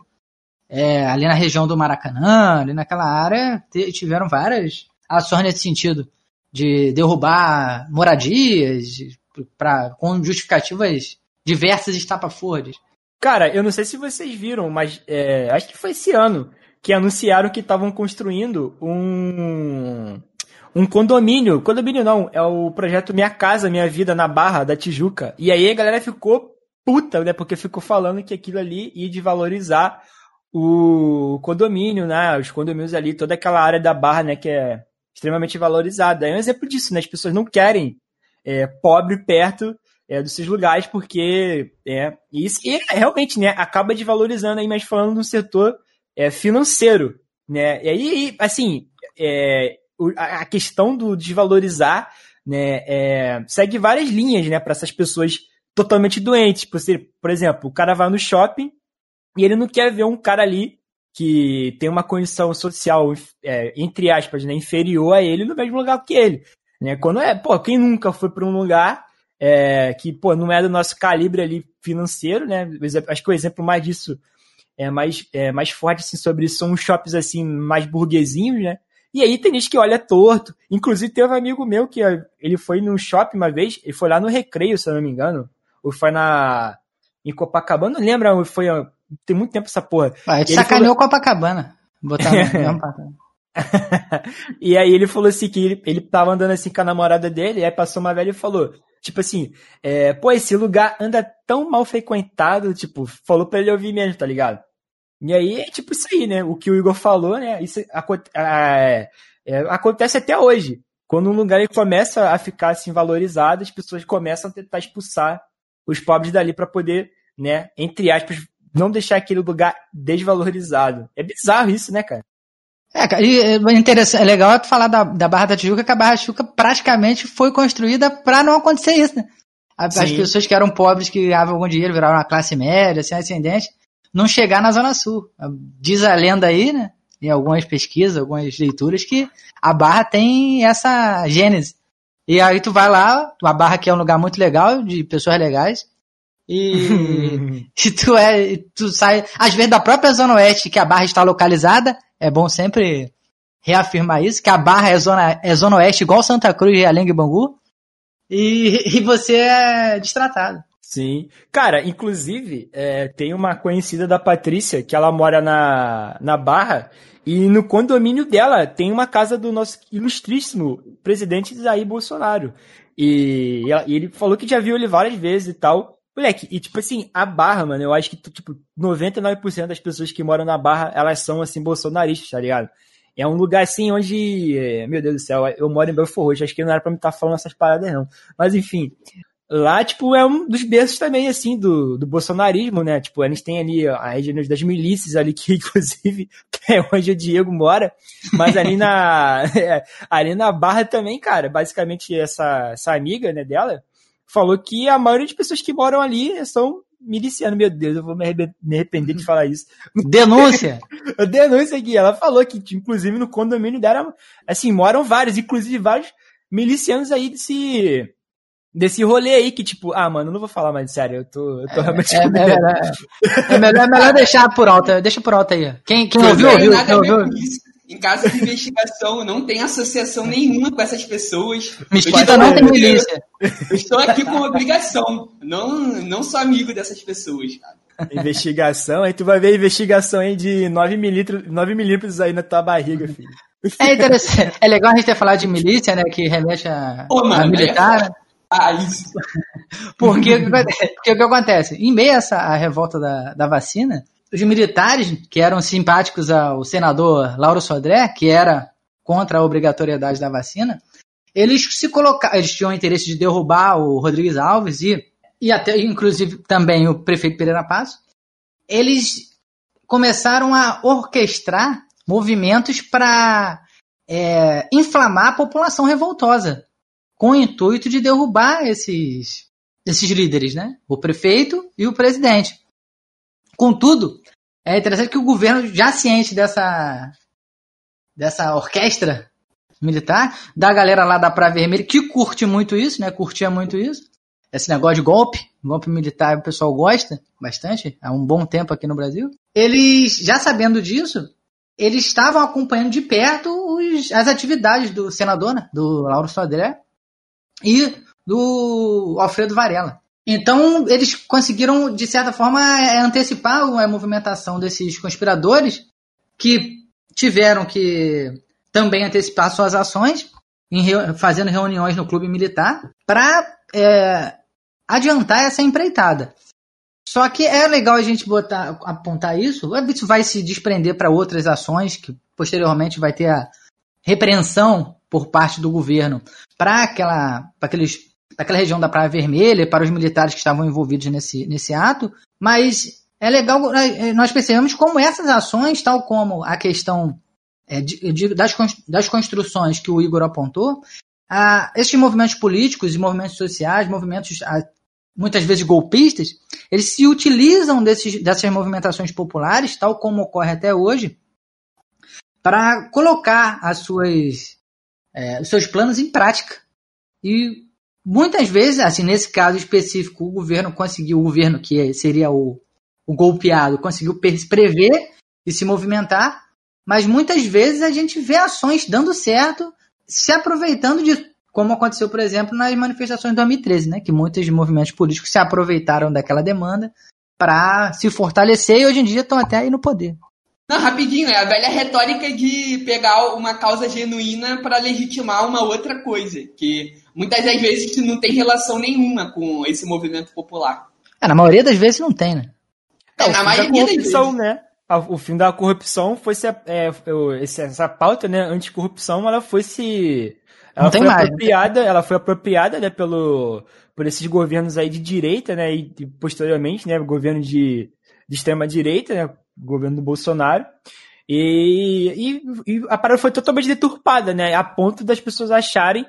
É, ali na região do Maracanã, ali naquela área, tiveram várias ações nesse sentido, de derrubar moradias pra, com justificativas diversas estapafúrdias. Cara, eu não sei se vocês viram, mas é, acho que foi esse ano que anunciaram que estavam construindo um um condomínio. Condomínio não, é o projeto Minha Casa, Minha Vida na Barra da Tijuca. E aí a galera ficou puta, né? Porque ficou falando que aquilo ali ia de valorizar o condomínio, né? Os condomínios ali, toda aquela área da Barra, né? Que é extremamente valorizada. É um exemplo disso, né? As pessoas não querem é, pobre perto é, dos seus lugares, porque é isso e realmente, né? Acaba desvalorizando aí, mas falando do setor é, financeiro, né? E aí, assim, é, a questão do desvalorizar né, é, segue várias linhas né, para essas pessoas totalmente doentes. Por, exemplo, o cara vai no shopping e ele não quer ver um cara ali que tem uma condição social, é, entre aspas, né, inferior a ele no mesmo lugar que ele. Né? Quando é, pô, quem nunca foi para um lugar é, que pô, não é do nosso calibre ali financeiro, né? Acho que o exemplo mais disso é mais, é, mais forte assim, sobre isso são shoppings assim mais burguesinhos, né? E aí tem gente que olha torto. Inclusive, teve um amigo meu que ele foi num shopping uma vez, ele foi lá no Recreio, se eu não me engano. Ou foi na. Em Copacabana, não lembra? Foi. Tem muito tempo essa porra. Ele sacaneou falou... Copacabana. Botar E aí ele falou assim que ele, ele tava andando assim com a namorada dele, aí passou uma velha e falou: Tipo assim, é, pô, esse lugar anda tão mal frequentado, tipo, falou pra ele ouvir mesmo, tá ligado? E aí é tipo isso aí, né? O que o Igor falou, né? Isso é, é, acontece até hoje. Quando um lugar começa a ficar assim valorizado, as pessoas começam a tentar expulsar os pobres dali para poder, né, entre aspas, não deixar aquele lugar desvalorizado. É bizarro isso, né, cara? É, cara, e é interessante, é legal falar da, da Barra da Tijuca, que a Barra da Tijuca praticamente foi construída para não acontecer isso, né? As Sim. pessoas que eram pobres, que ganhavam algum dinheiro, viraram uma classe média, assim, ascendente, não chegar na Zona Sul. Diz a lenda aí, né? Em algumas pesquisas, algumas leituras, que a Barra tem essa gênese. E aí tu vai lá, a Barra que é um lugar muito legal, de pessoas legais, e, e tu é, tu sai, às vezes da própria Zona Oeste, que a Barra está localizada, é bom sempre reafirmar isso, que a Barra é Zona, é zona Oeste igual Santa Cruz e Além Bangu, e, e você é destratado. Sim. Cara, inclusive, é, tem uma conhecida da Patrícia que ela mora na, na Barra e no condomínio dela tem uma casa do nosso ilustríssimo presidente Jair Bolsonaro. E, e ele falou que já viu ele várias vezes e tal. Moleque, e tipo assim, a Barra, mano, eu acho que tipo 99% das pessoas que moram na Barra, elas são assim bolsonaristas, tá ligado? É um lugar assim onde, é, meu Deus do céu, eu moro em Belfort Roxo, acho que não era pra me estar tá falando essas paradas não. Mas enfim, lá, tipo, é um dos berços também, assim, do, do bolsonarismo, né? Tipo, gente tem ali a região das milícias ali, que inclusive é onde o Diego mora, mas ali na, é, ali na Barra também, cara, basicamente essa, essa amiga, né, dela, falou que a maioria das pessoas que moram ali são milicianos. Meu Deus, eu vou me arrepender de falar isso. Denúncia! Denúncia aqui. Ela falou que, inclusive, no condomínio dela, assim, moram vários, inclusive vários milicianos aí desse desse rolê aí que, tipo, ah, mano, não vou falar mais sério, eu tô, eu tô é, realmente. É, é, melhor, é, melhor, é melhor deixar por alto, deixa por alto aí. Quem, quem ouviu, ouviu, quem ouviu. Em caso de investigação, não tem associação nenhuma com essas pessoas. Mesquita não tem milícia. Eu estou aqui com obrigação. Não, não sou amigo dessas pessoas, cara. Investigação, aí tu vai ver investigação aí de 9 milímetros, 9 milímetros aí na tua barriga, filho. É interessante. É legal a gente ter falado de milícia, né? Que remete a, Ô, mano, a militar. É ah, isso. Porque, porque o que acontece? Em meio a essa revolta da, da vacina, os militares, que eram simpáticos ao senador Lauro Sodré, que era contra a obrigatoriedade da vacina, eles se colocaram, eles tinham interesse de derrubar o Rodrigues Alves e, e até, inclusive, também o prefeito Pereira Passo. Eles começaram a orquestrar movimentos para é, inflamar a população revoltosa com o intuito de derrubar esses, esses líderes, né? O prefeito e o presidente. Contudo, é interessante que o governo, já ciente dessa, dessa orquestra militar, da galera lá da Praia Vermelha, que curte muito isso, né? Curtia muito isso. Esse negócio de golpe, golpe militar, o pessoal gosta bastante, há um bom tempo aqui no Brasil. Eles, já sabendo disso, eles estavam acompanhando de perto os, as atividades do senador, né? do Lauro Sodré, e do Alfredo Varela. Então, eles conseguiram, de certa forma, é, antecipar a movimentação desses conspiradores que tiveram que também antecipar suas ações, fazendo reuniões no clube militar, para é, adiantar essa empreitada. Só que é legal a gente botar, apontar isso, isso vai se desprender para outras ações, que posteriormente vai ter a repreensão por parte do governo para aquela, aqueles, aquela região da Praia Vermelha, para os militares que estavam envolvidos nesse, nesse ato, mas é legal, nós percebemos como essas ações, tal como a questão é, de, das, das construções que o Igor apontou, a, esses movimentos políticos e movimentos sociais, movimentos a, muitas vezes golpistas, eles se utilizam desses, dessas movimentações populares, tal como ocorre até hoje, para colocar as suas, é, os seus planos em prática. E muitas vezes, assim, nesse caso específico, o governo conseguiu, o governo que seria o, o golpeado, conseguiu prever e se movimentar, mas muitas vezes a gente vê ações dando certo, se aproveitando de como aconteceu, por exemplo, nas manifestações de 2013, né, que muitos movimentos políticos se aproveitaram daquela demanda para se fortalecer e hoje em dia estão até aí no poder. Não, rapidinho, é a velha retórica de pegar uma causa genuína para legitimar uma outra coisa, que muitas das vezes não tem relação nenhuma com esse movimento popular. É, na maioria das vezes não tem, né? É, é na maioria das vezes. né? O fim da corrupção foi se é, essa pauta, né, anticorrupção, ela foi se ela não foi mais, apropriada, ela foi apropriada, né, pelo por esses governos aí de direita, né, e, e posteriormente, né, governo de, de extrema direita, né, governo do Bolsonaro. E, e, e, a parada foi totalmente deturpada, né? A ponto das pessoas acharem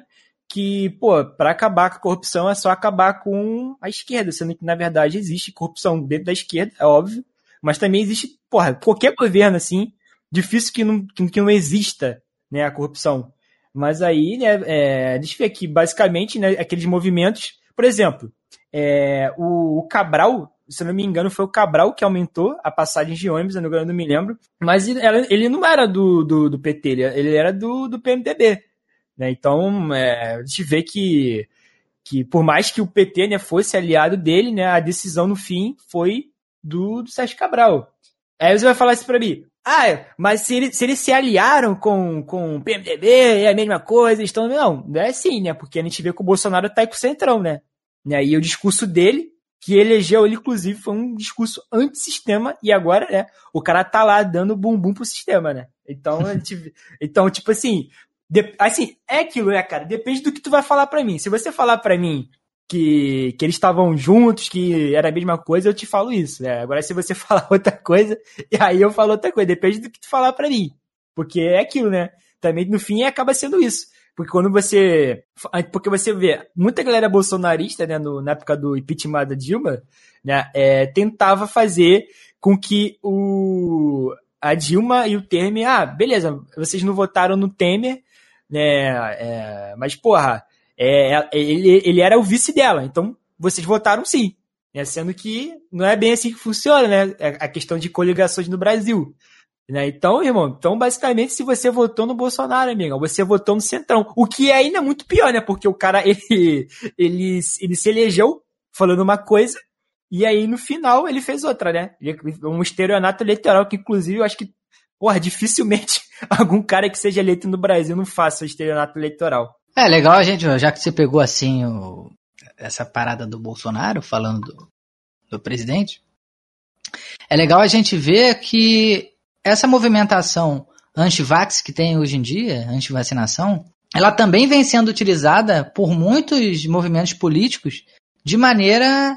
que, pô, para acabar com a corrupção é só acabar com a esquerda, sendo que, na verdade, existe corrupção dentro da esquerda, é óbvio, mas também existe, porra, qualquer governo, assim, difícil que não, que, não exista, né, a corrupção. Mas aí, né, é, deixa eu ver aqui, basicamente, né, aqueles movimentos, por exemplo, é, o, o Cabral, se não me engano, foi o Cabral que aumentou a passagem de ônibus, eu não me lembro. Mas ele, não era do, do, do PT, ele, era do, do PMDB. Né? Então, é, a gente vê que, que por mais que o PT né, fosse aliado dele, né, a decisão no fim foi do, do Sérgio Cabral. Aí você vai falar assim para mim, ah, mas se, ele, se eles se aliaram com, com o PMDB, é a mesma coisa, estão. Não, não é assim, né? Porque a gente vê que o Bolsonaro tá aí com o Centrão, né? E aí o discurso dele que elegeu ele, inclusive, foi um discurso antissistema, e agora, né, o cara tá lá dando bumbum pro sistema, né? Então, gente, então tipo assim, de, assim, é aquilo, né, cara? Depende do que tu vai falar para mim. Se você falar para mim que, que eles estavam juntos, que era a mesma coisa, eu te falo isso, né? Agora, se você falar outra coisa, e aí eu falo outra coisa, depende do que tu falar para mim. Porque é aquilo, né? Também, no fim, acaba sendo isso. Porque quando você. Porque você vê, muita galera bolsonarista, né, no, na época do impeachment da Dilma, né, é, tentava fazer com que o, a Dilma e o Temer, ah, beleza, vocês não votaram no Temer, né, é, mas porra, é, é ele, ele era o vice dela, então vocês votaram sim. Né, sendo que não é bem assim que funciona, né? A questão de coligações no Brasil. Né? Então, irmão, então basicamente se você votou no Bolsonaro, amigo, você votou no Centrão. O que é ainda muito pior, né? Porque o cara, ele, ele, ele se elegeu falando uma coisa e aí no final ele fez outra, né? Um estereonato eleitoral que inclusive eu acho que, porra, dificilmente algum cara que seja eleito no Brasil não faça o estereonato eleitoral. É legal a gente, já que você pegou assim o, essa parada do Bolsonaro, falando do, do presidente, é legal a gente ver que essa movimentação anti-vax que tem hoje em dia, anti-vacinação, ela também vem sendo utilizada por muitos movimentos políticos de maneira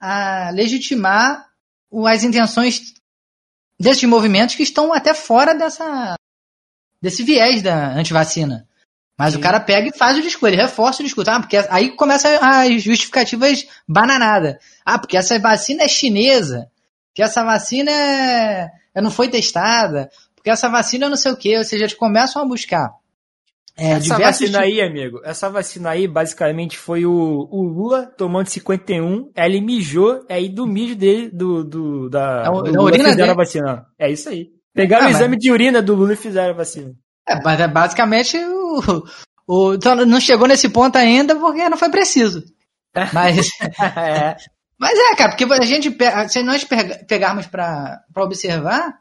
a legitimar as intenções desses movimentos que estão até fora dessa desse viés da antivacina. Mas Sim. o cara pega e faz o discurso, ele reforça o discurso. Ah, porque aí começa as justificativas bananadas. Ah, porque essa vacina é chinesa. Que essa vacina é não foi testada, porque essa vacina não sei o que, ou seja, eles começam a buscar. É, essa vacina aí, amigo, essa vacina aí basicamente foi o, o Lula tomando 51, ele mijou, aí do mijo dele, do, do da, é do Lula urina fizeram dele. a vacina. É isso aí. Pegaram ah, o exame mas... de urina do Lula e fizeram a vacina. É, mas é basicamente o, o, então não chegou nesse ponto ainda porque não foi preciso. Mas, é. Mas é, cara, porque a gente, se nós pegarmos para observar,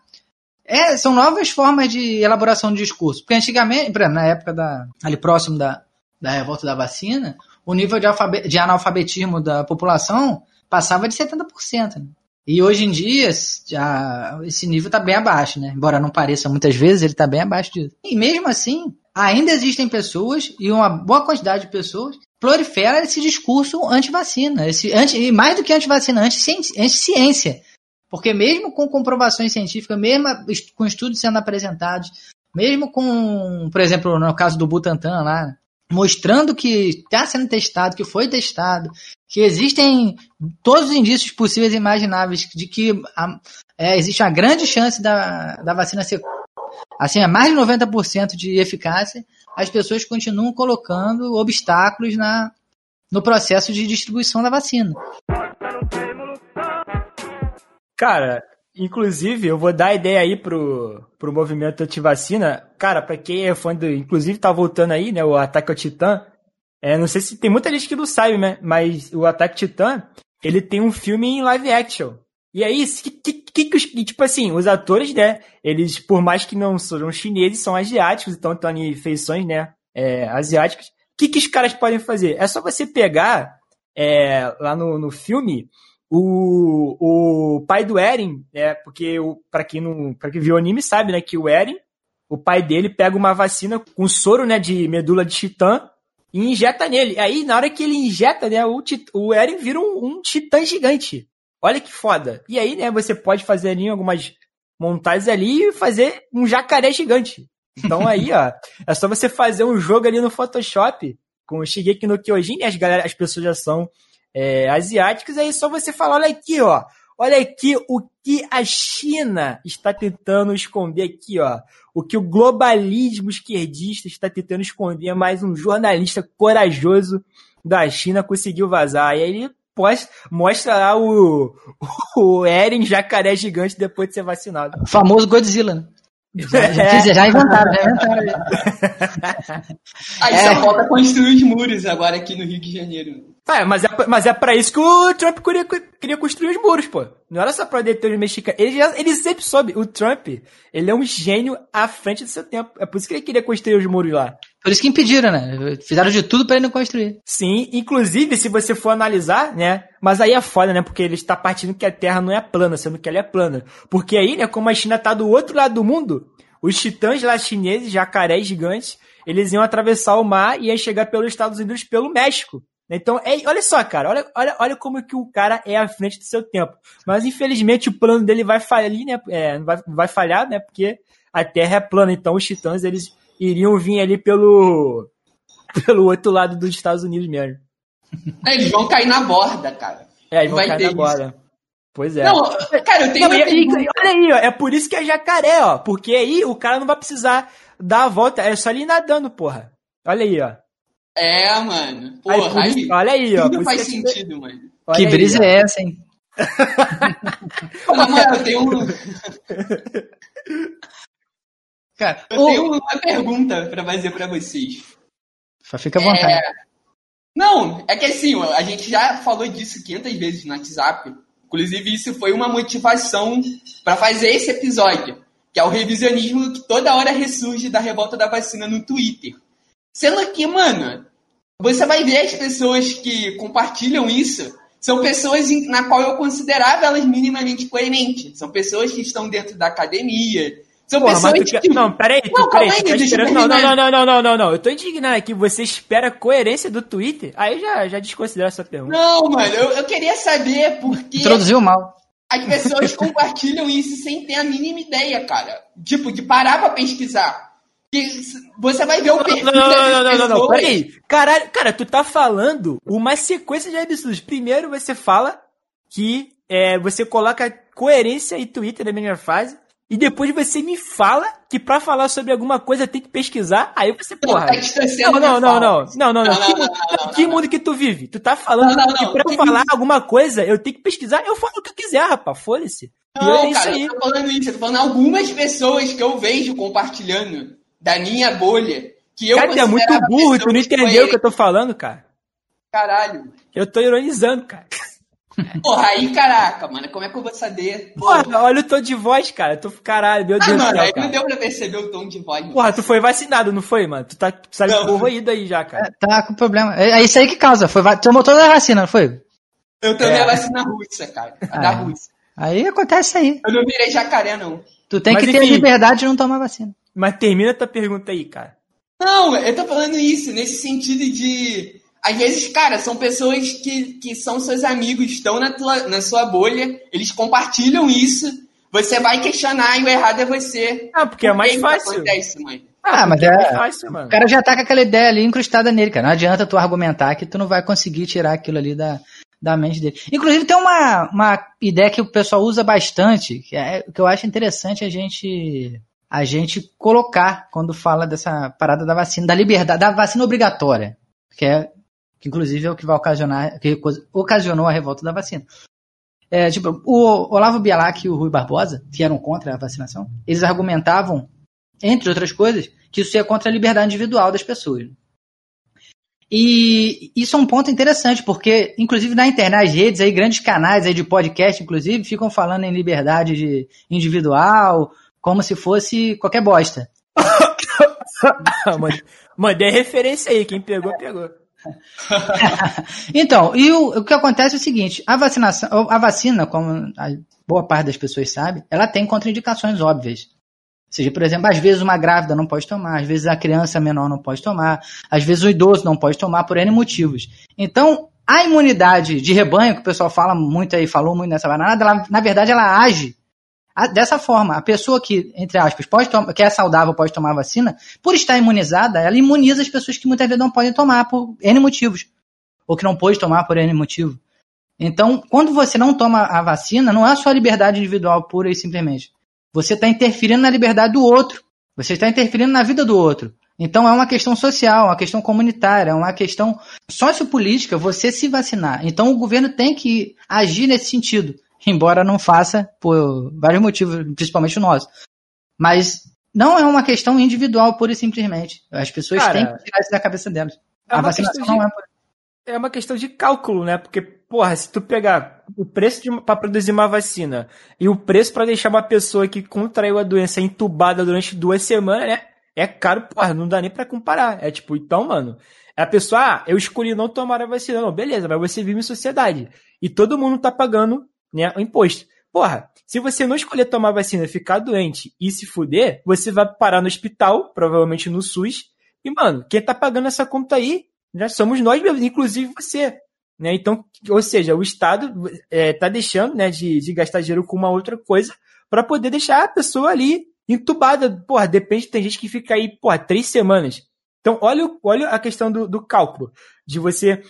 é, são novas formas de elaboração de discurso. Porque antigamente, na época da, ali próximo da, da revolta da vacina, o nível de, de analfabetismo da população passava de 70%. Né? E hoje em dia, já, esse nível está bem abaixo, né? Embora não pareça muitas vezes, ele está bem abaixo disso. E mesmo assim, ainda existem pessoas, e uma boa quantidade de pessoas, prolifera esse discurso anti-vacina, esse anti, e mais do que anti-vacina, anti-ciência. Porque mesmo com comprovações científicas, mesmo com estudos sendo apresentados, mesmo com, por exemplo, no caso do Butantan lá, mostrando que está sendo testado, que foi testado, que existem todos os indícios possíveis e imagináveis de que a, é, existe uma grande chance da, da vacina ser assim, a mais de 90% de eficácia, as pessoas continuam colocando obstáculos na, no processo de distribuição da vacina. Cara, inclusive, eu vou dar a ideia aí pro, pro movimento anti-vacina. Cara, pra quem é fã do. Inclusive, tá voltando aí, né? O Ataque ao Titã. É, não sei se tem muita gente que não sabe, né? Mas o Ataque Titã, ele tem um filme em live action. E aí, que, que, que, que os, tipo assim, os atores, né? Eles, por mais que não sejam chineses, são asiáticos, então estão em feições, né? É, asiáticas. O que, que os caras podem fazer? É só você pegar é, lá no, no filme o, o pai do Eren, é, porque para quem não, para quem viu o anime sabe, né, que o Eren, o pai dele pega uma vacina com soro, né, de medula de titã e injeta nele. Aí na hora que ele injeta, né, o, o Eren vira um, um titã gigante. Olha que foda. E aí, né, você pode fazer ali algumas montagens ali e fazer um jacaré gigante. Então aí, ó, é só você fazer um jogo ali no Photoshop com o Shigeki no Kyojin, e as, galera, as pessoas já são é, asiáticas, aí é só você falar, olha aqui, ó, olha aqui o que a China está tentando esconder aqui, ó, o que o globalismo esquerdista está tentando esconder, mais um jornalista corajoso da China conseguiu vazar, e aí ele mostra lá o, o Eren jacaré gigante depois de ser vacinado. O famoso Godzilla, né? Já, já, é. já inventaram, já inventaram. Aí é. só falta construir os muros agora aqui no Rio de Janeiro. É, mas é, mas é pra isso que o Trump queria, queria construir os muros, pô. Não era só pra deter os mexicanos. Ele, já, ele sempre soube. O Trump, ele é um gênio à frente do seu tempo. É por isso que ele queria construir os muros lá. Por isso que impediram, né? Fizeram de tudo para ele não construir. Sim, inclusive, se você for analisar, né? Mas aí é foda, né? Porque ele está partindo que a Terra não é plana, sendo que ela é plana. Porque aí, né, como a China tá do outro lado do mundo, os titãs lá chineses, jacarés gigantes, eles iam atravessar o mar e iam chegar pelos Estados Unidos pelo México. Então, é, olha só, cara, olha, olha, olha como que o cara é à frente do seu tempo. Mas infelizmente o plano dele vai falhar, né? É, vai, vai falhar, né? Porque a Terra é plana. Então os titãs eles iriam vir ali pelo pelo outro lado dos Estados Unidos mesmo. É, eles vão cair na borda, cara. É, eles vão vai cair na borda. Pois é. Não, cara, eu tenho não, e, e, Olha aí, ó, é por isso que é jacaré, ó. Porque aí o cara não vai precisar dar a volta, é só ele nadando, porra. Olha aí, ó. É, mano. Porra, aí, aí, olha aí, ó. Não faz sentido, mano. Olha que brisa é essa, hein? Não, mano, eu tenho um... Cara, eu o... tenho uma pergunta pra fazer pra vocês. Fica à vontade. É... Não, é que assim, a gente já falou disso 500 vezes no WhatsApp. Inclusive, isso foi uma motivação para fazer esse episódio, que é o revisionismo que toda hora ressurge da revolta da vacina no Twitter. Sendo que, mano, você vai ver as pessoas que compartilham isso são pessoas na qual eu considerava elas minimamente coerentes. São pessoas que estão dentro da academia, são Porra, pessoas que... Não, peraí, tu, não, peraí, aí, tá esperando... não, não, não, não, não, não, não, não. Eu tô indignado aqui. Você espera coerência do Twitter? Aí já, já desconsidera essa pergunta. Não, mano, eu, eu queria saber porque. Introduziu mal. As pessoas compartilham isso sem ter a mínima ideia, cara. Tipo, de parar pra pesquisar. Você vai ver o perfil não, não, não, não, não, não, peraí. Caralho, cara, tu tá falando uma sequência de absurdos. Primeiro você fala que é, você coloca coerência e Twitter na mesma fase e depois você me fala que para falar sobre alguma coisa tem que pesquisar, aí você, porra. Não, não, não, não, não, não, não. Que mundo que tu vive? Tu tá falando que pra falar alguma coisa eu tenho que pesquisar, eu falo o que eu quiser, rapaz, foda-se. Não, é cara, eu tô falando isso, eu tô falando algumas pessoas que eu vejo compartilhando da minha bolha, que eu Cara, tu é muito burro, tu não entendeu o que eu tô falando, cara. Caralho. Eu tô ironizando, cara. Porra, aí, caraca, mano, como é que eu vou saber? Porra, Porra olha o tom de voz, cara. Tu, caralho, meu ah, Deus do céu. Aí não deu pra perceber o tom de voz. Porra, tu foi vacinado, não foi, mano? Tu tá, tu sabe corroído aí já, cara. É, tá com problema. É, é, isso aí que causa. Foi, tu tomou toda a vacina, não foi? Eu tomei é. a vacina russa, cara. A da Rússia. Aí acontece aí. Eu não virei jacaré, não. Tu tem Mas, que ter enfim, liberdade de não tomar vacina. Mas termina tua pergunta aí, cara. Não, eu tô falando isso, nesse sentido de às vezes, cara, são pessoas que, que são seus amigos, estão na, tua, na sua bolha, eles compartilham isso, você vai questionar e o errado é você. Ah, porque Por é mais fácil. Acontece, mãe? Ah, mas é, é fácil, mano. O cara já tá com aquela ideia ali incrustada nele, cara. Não adianta tu argumentar que tu não vai conseguir tirar aquilo ali da, da mente dele. Inclusive, tem uma, uma ideia que o pessoal usa bastante, que, é, que eu acho interessante a gente a gente colocar quando fala dessa parada da vacina, da liberdade, da vacina obrigatória, que é que inclusive é o que vai ocasionar, que ocasionou a revolta da vacina. É, tipo, o Olavo Bialac e o Rui Barbosa, que eram contra a vacinação, eles argumentavam, entre outras coisas, que isso ia contra a liberdade individual das pessoas. E isso é um ponto interessante, porque, inclusive, na internet, as redes aí, grandes canais aí de podcast, inclusive, ficam falando em liberdade de individual, como se fosse qualquer bosta. Mandei referência aí, quem pegou, pegou. então, e o, o, que acontece é o seguinte: a vacinação, a vacina, como a boa parte das pessoas sabe, ela tem contraindicações óbvias. Ou seja, por exemplo, às vezes uma grávida não pode tomar, às vezes a criança menor não pode tomar, às vezes o idoso não pode tomar por N motivos. Então, a imunidade de rebanho, que o pessoal fala muito aí, falou muito nessa banana, ela, na verdade ela age dessa forma. A pessoa que, entre aspas, pode que é saudável pode tomar a vacina, por estar imunizada, ela imuniza as pessoas que muitas vezes não podem tomar por N motivos. Ou que não pode tomar por N motivo. Então, quando você não toma a vacina, não é a sua liberdade individual pura e simplesmente. Você está interferindo na liberdade do outro. Você está interferindo na vida do outro. Então é uma questão social, uma questão comunitária, é uma questão sociopolítica você se vacinar. Então o governo tem que agir nesse sentido, embora não faça por vários motivos, principalmente o nosso. Mas não é uma questão individual, pura e simplesmente. As pessoas Cara, têm que tirar isso da cabeça delas. É a vacinação de... não é por é uma questão de cálculo, né? Porque, porra, se tu pegar o preço para produzir uma vacina e o preço para deixar uma pessoa que contraiu a doença entubada durante duas semanas, né? É caro, porra, não dá nem para comparar. É tipo, então, mano, a pessoa, ah, eu escolhi não tomar a vacina. Não, beleza, mas você vive em sociedade. E todo mundo tá pagando, né, o imposto. Porra, se você não escolher tomar vacina, ficar doente e se fuder, você vai parar no hospital, provavelmente no SUS. E, mano, quem tá pagando essa conta aí já somos nós inclusive você. Né? Então, ou seja, o Estado é, tá deixando né, de, de gastar dinheiro com uma outra coisa para poder deixar a pessoa ali entubada. Porra, depende, tem gente que fica aí, porra, três semanas. Então, olha, olha a questão do, do cálculo. De você.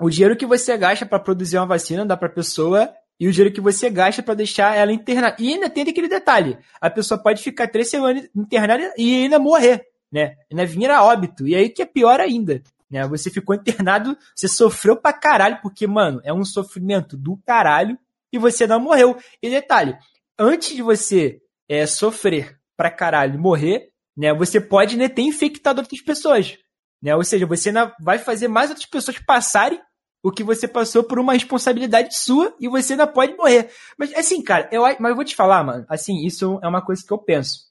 O dinheiro que você gasta para produzir uma vacina dá para pessoa e o dinheiro que você gasta para deixar ela internada. E ainda tem aquele detalhe: a pessoa pode ficar três semanas internada e ainda morrer, né? Ainda vir a óbito. E aí que é pior ainda. Né? Você ficou internado, você sofreu pra caralho, porque, mano, é um sofrimento do caralho e você não morreu. E detalhe, antes de você é, sofrer pra caralho e morrer, né, você pode né, ter infectado outras pessoas. Né? Ou seja, você vai fazer mais outras pessoas passarem o que você passou por uma responsabilidade sua e você ainda pode morrer. Mas assim, cara, eu, mas eu vou te falar, mano, assim, isso é uma coisa que eu penso.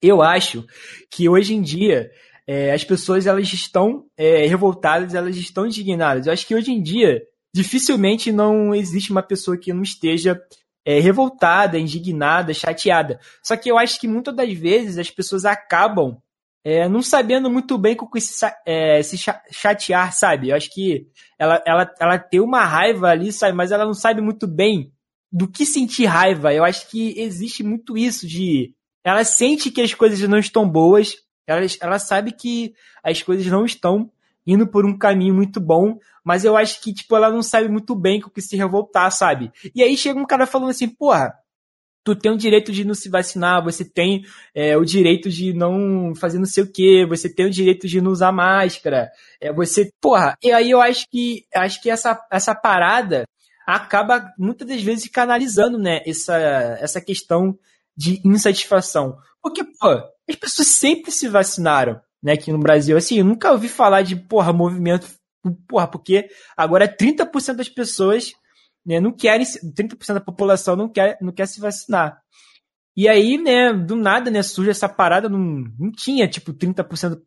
Eu acho que hoje em dia é, as pessoas elas estão é, revoltadas, elas estão indignadas. Eu acho que hoje em dia dificilmente não existe uma pessoa que não esteja é, revoltada, indignada, chateada. Só que eu acho que muitas das vezes as pessoas acabam é, não sabendo muito bem com que se, é, se chatear, sabe? Eu acho que ela, ela, ela tem uma raiva ali, sabe? Mas ela não sabe muito bem do que sentir raiva. Eu acho que existe muito isso de. Ela sente que as coisas não estão boas, ela, ela sabe que as coisas não estão indo por um caminho muito bom, mas eu acho que, tipo, ela não sabe muito bem com o que se revoltar, sabe? E aí chega um cara falando assim, porra, tu tem o direito de não se vacinar, você tem é, o direito de não fazer não sei o que, você tem o direito de não usar máscara, é, você, porra, e aí eu acho que, acho que essa, essa parada acaba muitas das vezes canalizando, né, essa, essa questão de insatisfação. Porque, pô, as pessoas sempre se vacinaram, né, aqui no Brasil. Assim, eu nunca ouvi falar de, porra, movimento, porra, porque agora 30% das pessoas né, não querem, 30% da população não quer, não quer se vacinar. E aí, né, do nada, né, surge essa parada, não, não tinha, tipo, 30%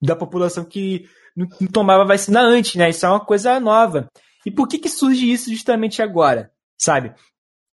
da população que não, não, tomava vacina antes, né, isso é uma coisa nova. E por que que surge isso justamente agora, sabe?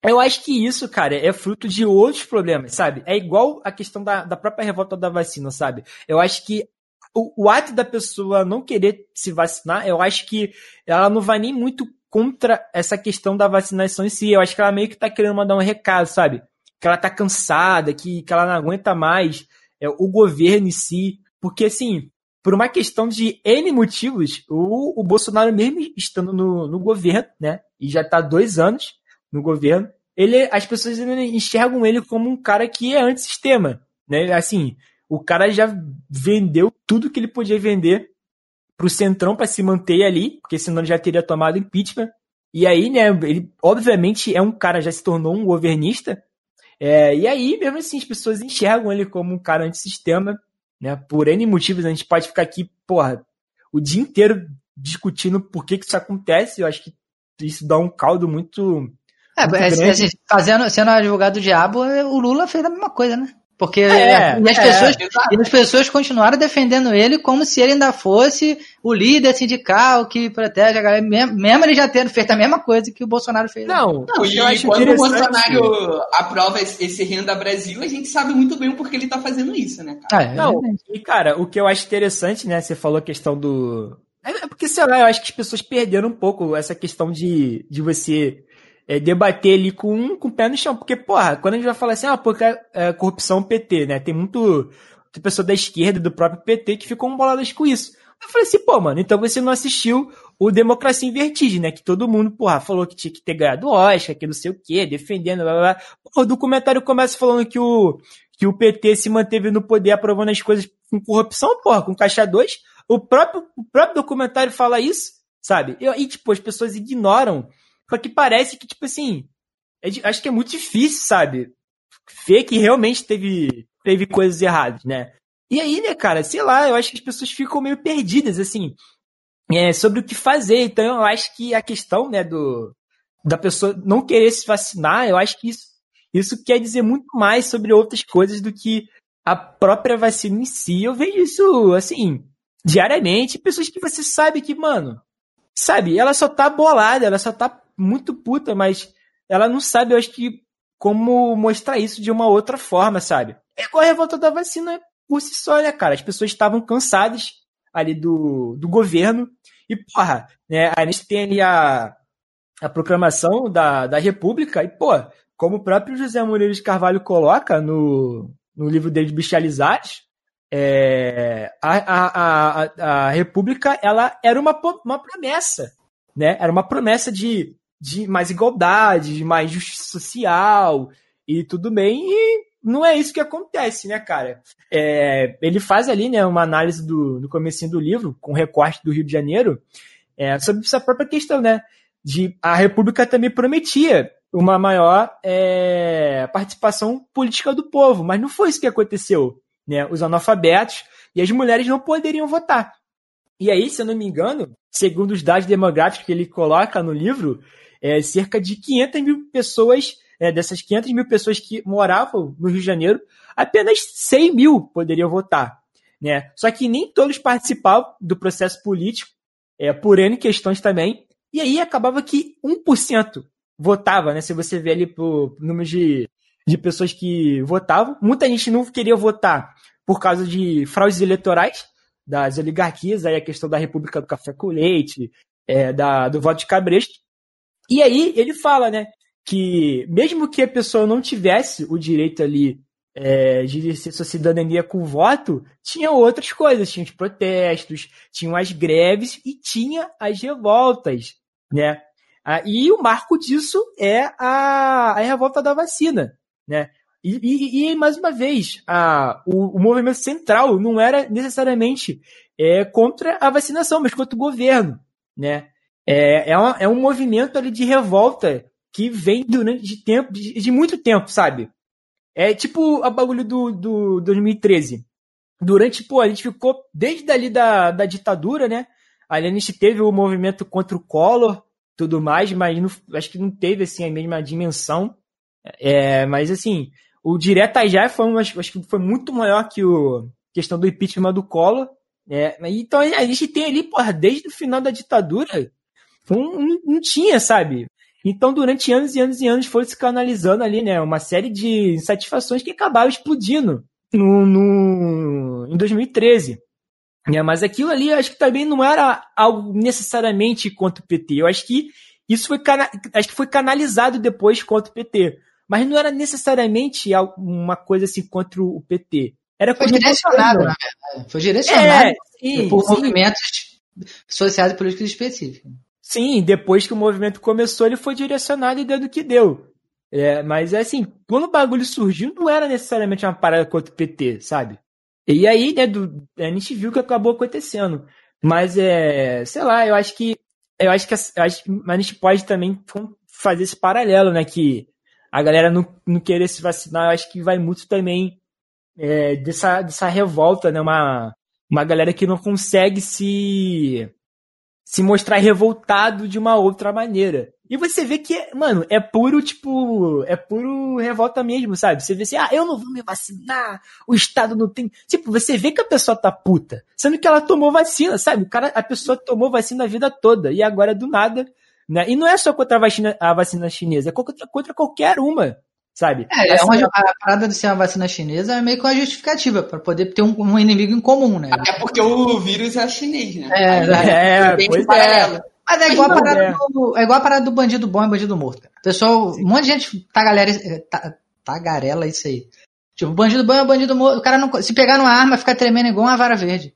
Eu acho que isso, cara, é fruto de outros problemas, sabe? É igual a questão da, da própria revolta da vacina, sabe? Eu acho que o, o, ato da pessoa não querer se vacinar, eu acho que ela não vai nem muito contra essa questão da vacinação em si. Eu acho que ela meio que tá querendo mandar um recado, sabe? Que ela tá cansada, que, que ela não aguenta mais é, o governo em si. Porque, assim, por uma questão de N motivos, o, o Bolsonaro mesmo estando no, no governo, né? E já tá dois anos, no governo, ele, as pessoas enxergam ele como um cara que é antissistema, né? Assim, o cara já vendeu tudo que ele podia vender pro Centrão para se manter ali, porque senão ele já teria tomado impeachment. E aí, né, ele obviamente é um cara, já se tornou um governista. É, e aí, mesmo assim, as pessoas enxergam ele como um cara antissistema, né? Por N motivos, a gente pode ficar aqui, porra, o dia inteiro discutindo por que, que isso acontece. Eu acho que isso dá um caldo muito. É, muito é, fazendo, sendo advogado do diabo, o Lula fez a mesma coisa, né? Porque é, e as, é, pessoas, e as pessoas continuaram defendendo ele como se ele ainda fosse o líder sindical que protege a galera, mesmo, mesmo ele já tendo feito a mesma coisa que o Bolsonaro fez. Não, não e eu acho quando o Bolsonaro aprova esse Renda Brasil, a gente sabe muito bem o porquê ele tá fazendo isso, né, cara? Ah, é, não, e cara, o que eu acho interessante, né, você falou a questão do... É porque, sei lá, eu acho que as pessoas perderam um pouco essa questão de, de você é, debater ali com, com o pé no chão. Porque, porra, quando a gente vai falar assim, ah, porque é, é corrupção PT, né? Tem muito tem pessoa da esquerda do próprio PT que ficou boladas com isso. Eu falei assim, pô, mano, então você não assistiu o Democracia em Vertigem, né? Que todo mundo, porra, falou que tinha que ter ganhado Oscar, que não sei o quê, defendendo, blá, blá, blá. o documentário começa falando que o, que o PT se manteve no poder aprovando as coisas com corrupção, porra, com caixa 2. O próprio, o próprio documentário fala isso, sabe? E, e tipo, as pessoas ignoram só que parece que, tipo assim, é, acho que é muito difícil, sabe? Ver que realmente teve, teve coisas erradas, né? E aí, né, cara, sei lá, eu acho que as pessoas ficam meio perdidas, assim, é, sobre o que fazer. Então, eu acho que a questão, né, do, da pessoa não querer se vacinar, eu acho que isso, isso quer dizer muito mais sobre outras coisas do que a própria vacina em si. Eu vejo isso, assim, diariamente. Pessoas que você sabe que, mano, sabe, ela só tá bolada, ela só tá muito puta, mas ela não sabe, eu acho que, como mostrar isso de uma outra forma, sabe? É igual a revolta da vacina por si só, né, cara? As pessoas estavam cansadas ali do, do governo e, porra, né, a gente tem ali a, a proclamação da, da República e, pô, como o próprio José Moreira de Carvalho coloca no, no livro dele de Bestializados, é, a, a, a, a República ela era uma, uma promessa, né? Era uma promessa de de mais igualdade, de mais justiça social e tudo bem. E não é isso que acontece, né, cara? É, ele faz ali, né, uma análise do, do comecinho do livro, com recorte do Rio de Janeiro, é, sobre essa própria questão, né? De a República também prometia uma maior é, participação política do povo, mas não foi isso que aconteceu. Né? Os analfabetos e as mulheres não poderiam votar. E aí, se eu não me engano, segundo os dados demográficos que ele coloca no livro, é, cerca de 500 mil pessoas, é, dessas 500 mil pessoas que moravam no Rio de Janeiro, apenas 100 mil poderiam votar. Né? Só que nem todos participavam do processo político, é, por N questões também, e aí acabava que 1% votava, né? Se você vê ali o número de, de pessoas que votavam, muita gente não queria votar por causa de fraudes eleitorais das oligarquias, aí a questão da República do Café com Leite, é, da, do voto de cabresto, e aí ele fala, né, que mesmo que a pessoa não tivesse o direito ali é, de exercer sua cidadania com voto, tinha outras coisas, tinha os protestos, tinham as greves e tinha as revoltas, né? Ah, e o marco disso é a, a revolta da vacina, né? E, e, e mais uma vez, a, o, o, movimento central não era necessariamente é, contra a vacinação, mas contra o governo, né? É, é, uma, é um movimento ali de revolta que vem durante de tempo, de, de muito tempo, sabe? É tipo a bagulho do, do 2013. Durante, pô, a gente ficou desde ali da, da ditadura, né? Ali a gente teve o movimento contra o Collor, tudo mais, mas não, acho que não teve assim a mesma dimensão. É, mas assim, o Direta Já foi, acho que foi muito maior que o questão do impeachment do Collor. É, então a gente tem ali, porra, desde o final da ditadura, não, não tinha, sabe? Então, durante anos e anos e anos, foi se canalizando ali, né? Uma série de insatisfações que acabaram explodindo no, no, em 2013. É, mas aquilo ali, acho que também não era algo necessariamente contra o PT. Eu acho que isso foi, acho que foi canalizado depois contra o PT. Mas não era necessariamente uma coisa assim contra o PT. Era foi direcionado, na verdade. Foi direcionado é, sim, por sim. movimentos sociais e políticos específicos. Sim, depois que o movimento começou, ele foi direcionado e deu do que deu. É, mas assim, quando o bagulho surgiu, não era necessariamente uma parada contra o PT, sabe? E aí, né, do, a gente viu o que acabou acontecendo. Mas é, sei lá, eu acho que eu acho que eu acho a gente pode também fazer esse paralelo, né? Que a galera não, não querer se vacinar, eu acho que vai muito também é, dessa, dessa revolta, né? Uma, Uma galera que não consegue se se mostrar revoltado de uma outra maneira. E você vê que, mano, é puro, tipo, é puro revolta mesmo, sabe? Você vê assim, ah, eu não vou me vacinar, o Estado não tem. Tipo, você vê que a pessoa tá puta, sendo que ela tomou vacina, sabe? O cara, a pessoa tomou vacina a vida toda, e agora do nada, né? E não é só contra a vacina, a vacina chinesa, é contra, contra qualquer uma sabe? É, é uma, a parada de ser uma vacina chinesa é meio que uma justificativa para poder ter um, um, inimigo em comum, né? Até porque o vírus é chinês, né? É, é, é pois é. Mas é igual, a parada é. do, é igual a parada do bandido bom e bandido morto. Cara. Pessoal, Sim. um monte de gente tagarela, tagarela isso aí. Tipo, bandido bom é bandido morto. O cara não. Se pegar numa arma, fica tremendo igual uma vara verde.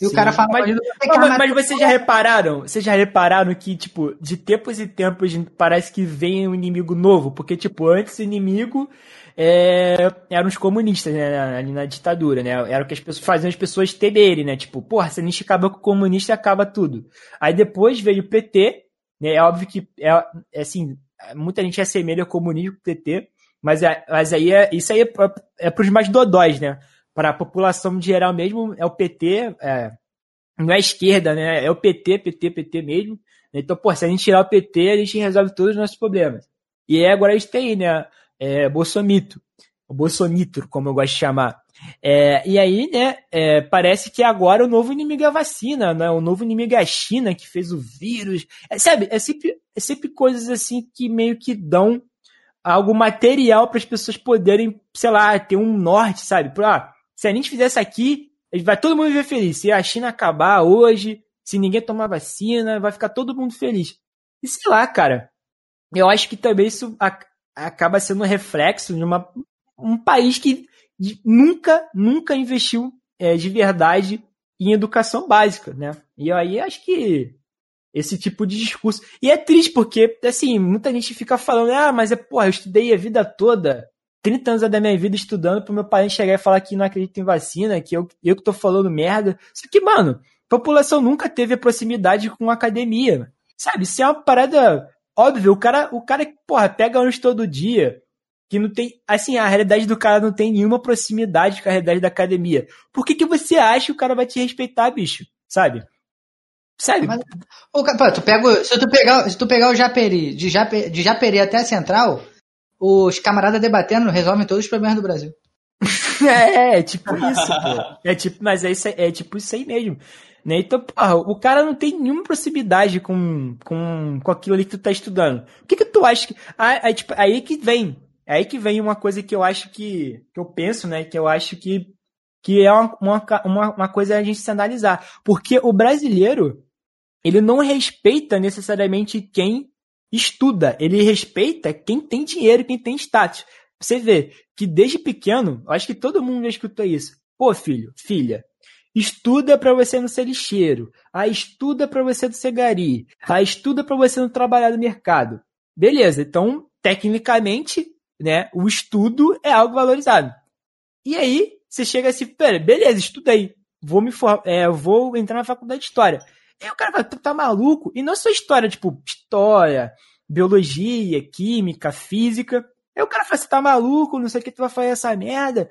E Sim. o cara fala, mas, mas, mas vocês já repararam? Vocês já repararam que, tipo, de tempos e tempos parece que vem um inimigo novo? Porque, tipo, antes o inimigo é, eram os comunistas, né? Ali na ditadura, né? Era o que as pessoas faziam as pessoas temerem, né? Tipo, porra, se a gente acaba com o comunista, acaba tudo. Aí depois veio o PT, né? É óbvio que, é, é assim, muita gente assemelha o comunismo com o PT, mas, é, mas aí é, isso aí é, é pros mais dodóis, né? Para a população geral mesmo, é o PT, é, não é esquerda, né? É o PT, PT, PT mesmo. Então, pô, se a gente tirar o PT, a gente resolve todos os nossos problemas. E agora a gente tem, né? É, Bolsomito, o como eu gosto de chamar. É, e aí, né, é, parece que agora o novo inimigo é a vacina, né? O novo inimigo é a China, que fez o vírus. É, sabe, é sempre, é sempre coisas assim que meio que dão algo material para as pessoas poderem, sei lá, ter um norte, sabe? Pra, se a gente fizesse aqui, vai todo mundo viver feliz. Se a China acabar hoje, se ninguém tomar vacina, vai ficar todo mundo feliz. E sei lá, cara. Eu acho que também isso acaba sendo um reflexo de uma, um país que nunca, nunca investiu é, de verdade em educação básica, né? E aí acho que esse tipo de discurso. E é triste porque, assim, muita gente fica falando, ah, mas é, porra, eu estudei a vida toda 30 anos da minha vida estudando pro meu pai chegar e falar que não acredita em vacina, que eu, eu que tô falando merda. Isso que, mano, a população nunca teve a proximidade com a academia. Sabe? Isso é uma parada óbvia. O cara, o cara, porra, pega ônibus todo dia, que não tem. Assim, a realidade do cara não tem nenhuma proximidade com a realidade da academia. Por que, que você acha que o cara vai te respeitar, bicho? Sabe? Sério? Mas, tu pega, se, tu pegar, se tu pegar o Japeri, de, de Japeri até a Central, os camaradas debatendo resolvem todos os problemas do Brasil. é, é tipo isso, pô. É tipo, mas é, isso, é tipo isso aí mesmo. Né? Então, porra, o cara não tem nenhuma proximidade com, com, com aquilo ali que tu tá estudando. O que que tu acha que. Aí, aí, tipo, aí que vem. É aí que vem uma coisa que eu acho que. que eu penso, né? Que eu acho que. que é uma, uma, uma coisa a gente se analisar. Porque o brasileiro, ele não respeita necessariamente quem estuda, ele respeita quem tem dinheiro, quem tem status. Você vê que desde pequeno, acho que todo mundo já escutou isso. Pô, filho, filha, estuda para você não ser lixeiro. Ah, estuda para você não ser gari. Ah, estuda para você não trabalhar no mercado. Beleza, então, tecnicamente, né, o estudo é algo valorizado. E aí, você chega assim, pera, beleza, estudei. Vou me for, é, vou entrar na faculdade de história. E o cara fala, tu tá maluco? E não é só história, tipo, história, biologia, química, física. Aí o cara fala, você tá maluco, não sei o que tu vai fazer essa merda.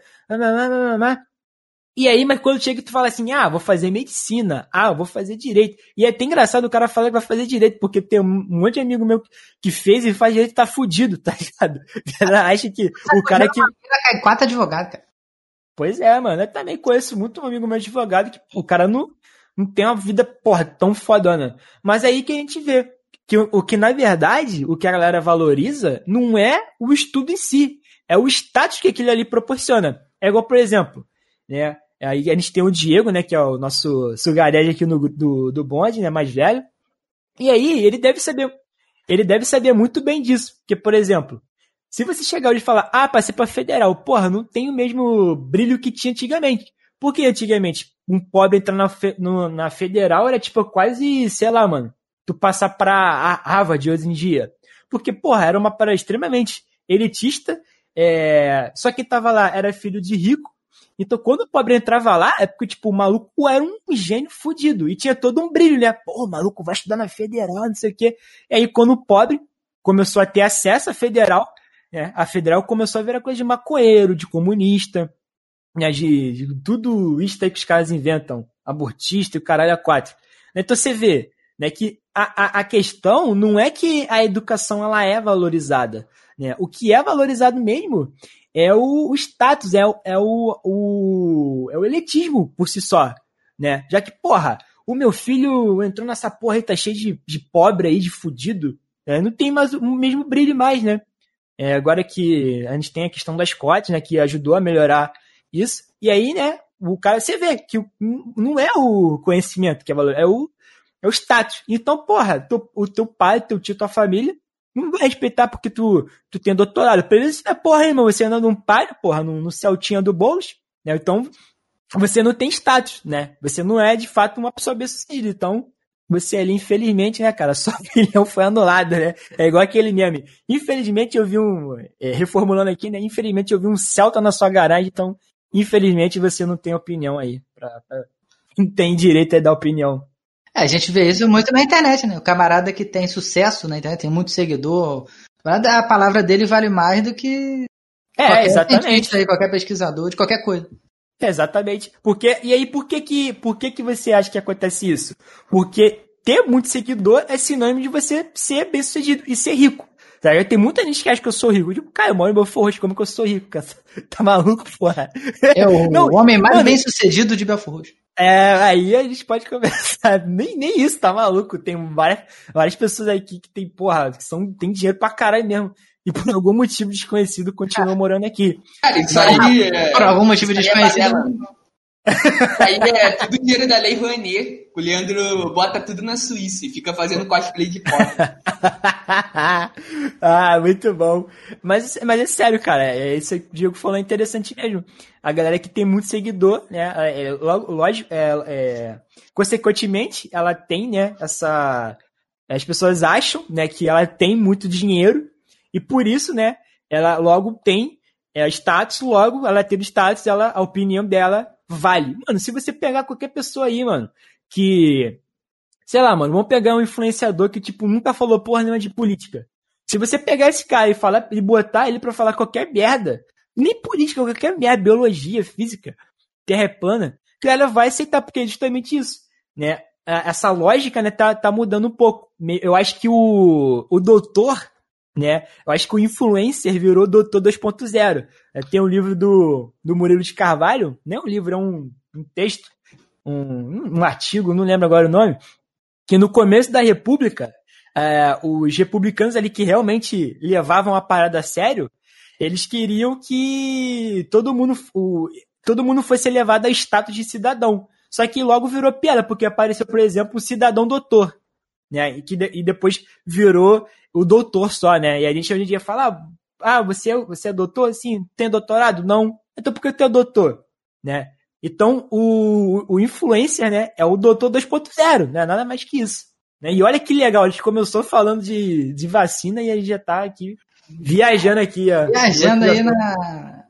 E aí, mas quando chega tu fala assim, ah, vou fazer medicina, ah, vou fazer direito. E é até engraçado o cara falar que vai fazer direito, porque tem um monte de amigo meu que fez e faz direito e tá fudido, tá ligado? Ela acha que o cara que. Quatro advogados, cara. Pois é, mano. Eu também conheço muito um amigo meu advogado que o cara não, não tem uma vida, porra, tão fodona. Mas é aí que a gente vê que o que, na verdade, o que a galera valoriza não é o estudo em si, é o status que aquilo ali proporciona. É igual, por exemplo, né? Aí a gente tem o Diego, né, que é o nosso sugarelli aqui no, do, do bonde, né, mais velho. E aí, ele deve saber, ele deve saber muito bem disso. Porque, por exemplo, se você chegar hoje e falar, ah, passei pra federal, porra, não tem o mesmo brilho que tinha antigamente. Porque antigamente, um pobre entrar na, fe, no, na federal era tipo quase, sei lá, mano, tu passar pra Harvard hoje em dia. Porque, porra, era uma parada extremamente elitista, é... só que tava lá era filho de rico, então quando o pobre entrava lá, é porque, tipo, o maluco era um gênio fudido, e tinha todo um brilho, né? Pô, o maluco vai estudar na federal, não sei o quê. E aí quando o pobre começou a ter acesso à federal, né, a federal começou a virar coisa de maconheiro, de comunista, né, de, de tudo isso aí que os caras inventam abortista e o caralho a quatro. Então você vê né, que a, a, a questão não é que a educação ela é valorizada. Né? O que é valorizado mesmo é o, o status, é, é, o, o, é o elitismo por si só. Né? Já que, porra, o meu filho entrou nessa porra e tá cheio de, de pobre aí, de fudido. É, não tem mais o mesmo brilho mais, né? É, agora que a gente tem a questão das cotas, né? Que ajudou a melhorar isso. E aí, né? O cara, você vê que não é o conhecimento que é valor, é o, é o status. Então, porra, tu, o teu pai, teu tio, tua família não vai respeitar porque tu, tu tem doutorado. Pra eles, é porra, irmão, você anda num pai, porra, no, no Celtinha do Boulos, né? Então, você não tem status, né? Você não é, de fato, uma pessoa bem-sucedida. Então, você ali, infelizmente, né, cara, sua opinião foi anulada, né? É igual aquele meme. Infelizmente eu vi um, é, reformulando aqui, né? Infelizmente eu vi um Celta na sua garagem, então, infelizmente você não tem opinião aí. Pra, pra, não tem direito a dar opinião. É, a gente vê isso muito na internet, né? O camarada que tem sucesso na internet, tem muito seguidor, a palavra dele vale mais do que é, exatamente. Aí, qualquer pesquisador, de qualquer coisa. Exatamente. Porque, e aí, por que que, por que que você acha que acontece isso? Porque ter muito seguidor é sinônimo de você ser bem sucedido e ser rico. Tá? Tem muita gente que acha que eu sou rico. Eu digo, cara, eu moro em Belfort Roxo, como que eu sou rico, cara? Tá maluco, porra? É o, Não, o homem mais bem sucedido de Belfort Roxo. É, aí a gente pode conversar. Nem, nem isso, tá maluco? Tem várias, várias pessoas aqui que tem, porra, que são, tem dinheiro pra caralho mesmo e por algum motivo desconhecido continua morando aqui. Cara, isso aí. É, por algum motivo é desconhecido. isso aí é tudo dinheiro da Lei Rouanet. O Leandro bota tudo na Suíça e fica fazendo cosplay de pobre. ah, muito bom. Mas, mas é sério, cara. É, isso que o Diego falou é interessante mesmo. A galera que tem muito seguidor, né? É, é lógico, é, é, consequentemente, ela tem, né? Essa. As pessoas acham, né, que ela tem muito dinheiro e por isso, né, ela logo tem é, status, logo ela tendo status, ela, a opinião dela vale. Mano, se você pegar qualquer pessoa aí, mano, que. Sei lá, mano, vamos pegar um influenciador que, tipo, nunca falou porra nenhuma de política. Se você pegar esse cara e falar e botar ele para falar qualquer merda, nem política, qualquer merda, biologia, física, terra é plana, que ela vai aceitar, porque é justamente isso, né? Essa lógica, né, tá, tá mudando um pouco. Eu acho que o, o doutor, né? Eu acho que o influencer virou doutor 2.0. É, tem um livro do, do Murilo de Carvalho, não é um livro, é um, um texto, um, um artigo, não lembro agora o nome, que no começo da República, é, os republicanos ali que realmente levavam a parada a sério, eles queriam que todo mundo, o, todo mundo fosse elevado a status de cidadão. Só que logo virou piada, porque apareceu, por exemplo, o cidadão doutor né? E, que de, e depois virou o doutor só, né? E a gente hoje em dia fala, ah, você, é, você é doutor? Sim, tem doutorado? Não. Então por que tu é doutor? Né? Então o, o influencer, né, é o doutor 2.0, né? Nada mais que isso. Né? E olha que legal, a gente começou falando de, de vacina e a gente já tá aqui viajando aqui. Ó, viajando aí na,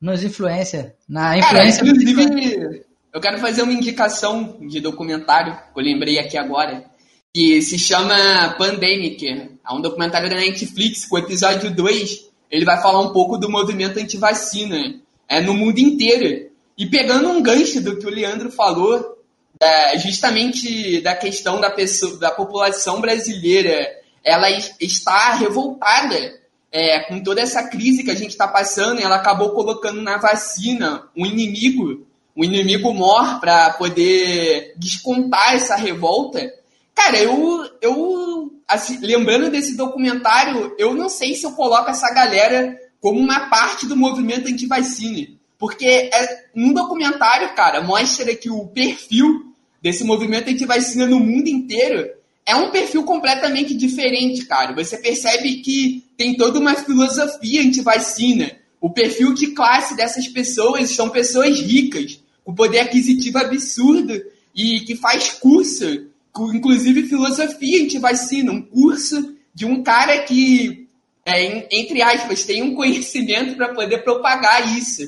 nos influencers. Na influência. inclusive, eu quero fazer uma indicação de documentário que eu lembrei aqui agora que se chama Pandemic. É um documentário da Netflix, com o episódio 2, ele vai falar um pouco do movimento anti-vacina é, no mundo inteiro. E pegando um gancho do que o Leandro falou, é, justamente da questão da, pessoa, da população brasileira, ela está revoltada é, com toda essa crise que a gente está passando, ela acabou colocando na vacina um inimigo, um inimigo mor para poder descontar essa revolta. Cara, eu, eu assim, lembrando desse documentário, eu não sei se eu coloco essa galera como uma parte do movimento anti-vacina. Porque é, um documentário, cara, mostra que o perfil desse movimento anti-vacina no mundo inteiro é um perfil completamente diferente, cara. Você percebe que tem toda uma filosofia anti-vacina. O perfil de classe dessas pessoas são pessoas ricas, com poder aquisitivo absurdo e que faz curso inclusive filosofia anti-vacina, um curso de um cara que, é, entre aspas, tem um conhecimento para poder propagar isso.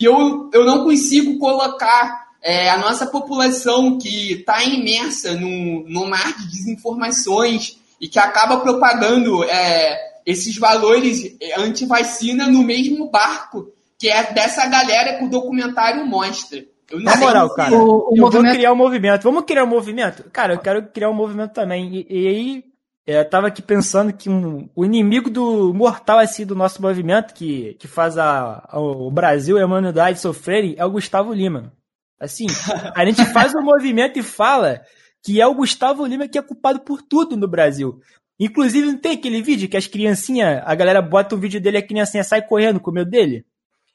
E eu, eu não consigo colocar é, a nossa população que está imersa no, no mar de desinformações e que acaba propagando é, esses valores anti-vacina no mesmo barco que é dessa galera que o documentário mostra. Na moral, cara, o, o eu movimento... vou criar um movimento. Vamos criar um movimento? Cara, eu quero criar um movimento também. E, e aí, é, eu tava aqui pensando que um, o inimigo do mortal assim do nosso movimento, que, que faz a, a, o Brasil e a humanidade sofrerem, é o Gustavo Lima. Assim, a gente faz o um movimento e fala que é o Gustavo Lima que é culpado por tudo no Brasil. Inclusive, não tem aquele vídeo que as criancinhas, a galera bota o vídeo dele e a criancinha sai correndo com o medo dele?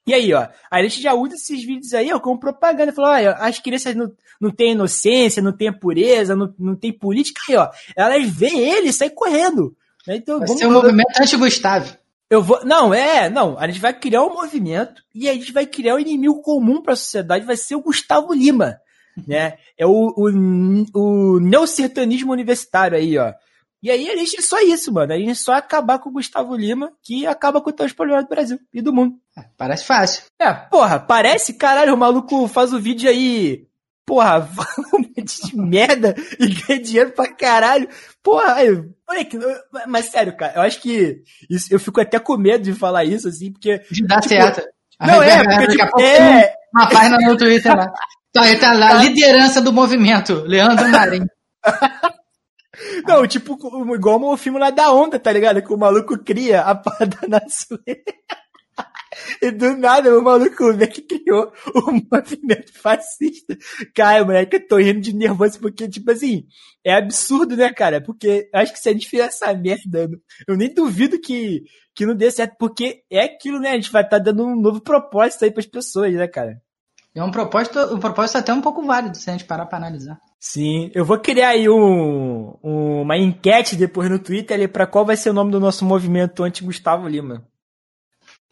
E aí, ó, a gente já usa esses vídeos aí, ó, como propaganda. Falou, ó, as crianças não, não têm inocência, não têm pureza, não, não tem política. Aí, ó, elas veem ele e saem correndo. Então, vai vamos, ser um movimento anti-Gustavo. Eu vou, não, é, não, a gente vai criar um movimento e a gente vai criar um inimigo comum para a sociedade, vai ser o Gustavo Lima, né? É o, o, o neocertanismo universitário aí, ó. E aí a gente é só isso, mano. A gente é só acabar com o Gustavo Lima, que acaba com todos os problemas do Brasil e do mundo. É, parece fácil. É, porra, parece, caralho, o maluco faz o vídeo aí. Porra, um de merda e ganha dinheiro pra caralho. Porra, aí, moleque, mas sério, cara, eu acho que isso, eu fico até com medo de falar isso, assim, porque. De dar tipo, certo. Não, é, porque, tipo, é... Uma página no Twitter lá. Tá, tá lá, liderança do movimento, Leandro Marinho. Não, tipo, igual o filme lá da onda, tá ligado? Que o maluco cria a parada na. E do nada o maluco vê que criou um movimento fascista. Cara, moleque, eu tô rindo de nervoso porque, tipo assim, é absurdo, né, cara? Porque acho que se a gente fizer essa merda, eu nem duvido que, que não dê certo, porque é aquilo, né? A gente vai estar tá dando um novo propósito aí pras pessoas, né, cara? É um propósito, um propósito até um pouco válido, se a gente parar pra analisar. Sim, eu vou criar aí um, uma enquete depois no Twitter ali para qual vai ser o nome do nosso movimento anti-Gustavo Lima.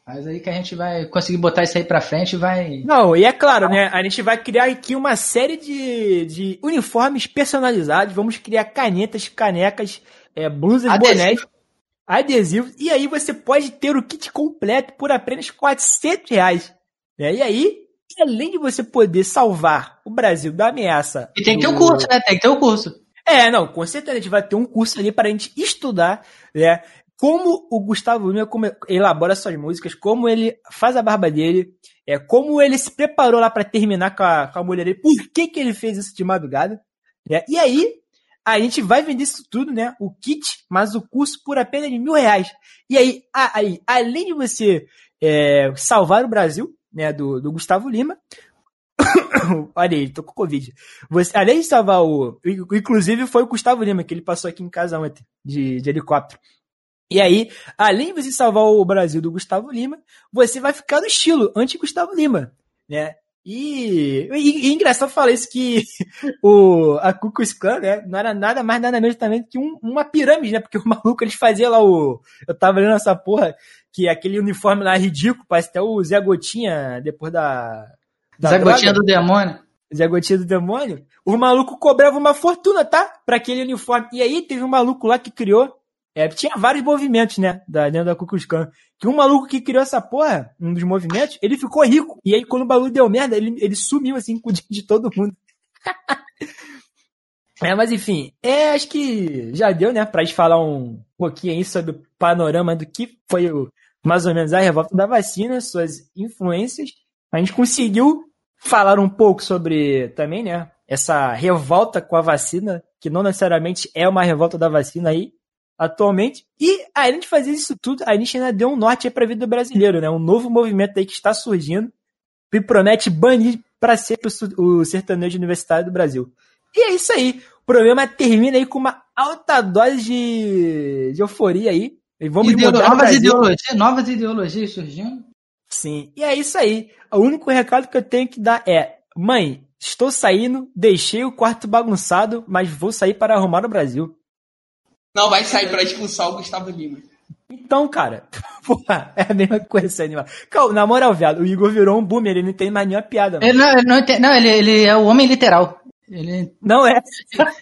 Mas aí que a gente vai conseguir botar isso aí pra frente e vai. Não, e é claro, né? A gente vai criar aqui uma série de, de uniformes personalizados. Vamos criar canetas, canecas, é, blusas, Adesivo. bonés, adesivos. E aí você pode ter o kit completo por apenas 400 reais. Né? E aí além de você poder salvar o Brasil da ameaça. E tem que ter o um curso, né? Tem que ter o um curso. É, não, com certeza a gente vai ter um curso ali para a gente estudar, né? Como o Gustavo Lima elabora suas músicas, como ele faz a barba dele, é, como ele se preparou lá para terminar com a, com a mulher dele, por que, que ele fez isso de madrugada. Né? E aí, a gente vai vender isso tudo, né? O kit, mas o curso por apenas mil reais. E aí, aí além de você é, salvar o Brasil, né, do, do Gustavo Lima. Olha aí, tô com Covid. Você, além de salvar o. Inclusive foi o Gustavo Lima que ele passou aqui em casa ontem, de, de helicóptero. E aí, além de você salvar o Brasil do Gustavo Lima, você vai ficar no estilo anti-Gustavo Lima, né? E, e, e, engraçado falar isso que o, a Ku Klux Klan, né, não era nada mais nada menos também que um, uma pirâmide, né, porque o maluco eles faziam lá o, eu tava lendo essa porra, que aquele uniforme lá é ridículo, parece até o Zé Gotinha depois da. da Zé droga. Gotinha do demônio. Zé Gotinha do demônio. O maluco cobrava uma fortuna, tá? Pra aquele uniforme. E aí teve um maluco lá que criou. É, tinha vários movimentos, né? Da, dentro da Ku Klux Klan. Que um maluco que criou essa porra, um dos movimentos, ele ficou rico. E aí, quando o bagulho deu merda, ele, ele sumiu assim com o de todo mundo. É, mas enfim, é, acho que já deu, né, pra gente falar um pouquinho aí sobre o panorama do que foi o, mais ou menos a revolta da vacina, suas influências. A gente conseguiu falar um pouco sobre também, né, essa revolta com a vacina, que não necessariamente é uma revolta da vacina aí, atualmente. E além de fazer isso tudo, a gente ainda deu um norte aí pra vida do brasileiro, né, um novo movimento aí que está surgindo, que promete banir para sempre o sertanejo universitário do Brasil. E é isso aí. O programa termina aí com uma alta dose de, de euforia aí. E vamos Ideolo novas ideologias, novas ideologias surgindo. Sim, e é isso aí. O único recado que eu tenho que dar é: mãe, estou saindo, deixei o quarto bagunçado, mas vou sair para arrumar o Brasil. Não, vai sair para expulsar o Gustavo Lima. Então, cara, porra, é a mesma coisa esse animal. Calma, na moral, viado, o Igor virou um boomer, ele não tem mais nenhuma piada. Ele não, ele não, não, ele, ele é o homem literal. Ele... Não é.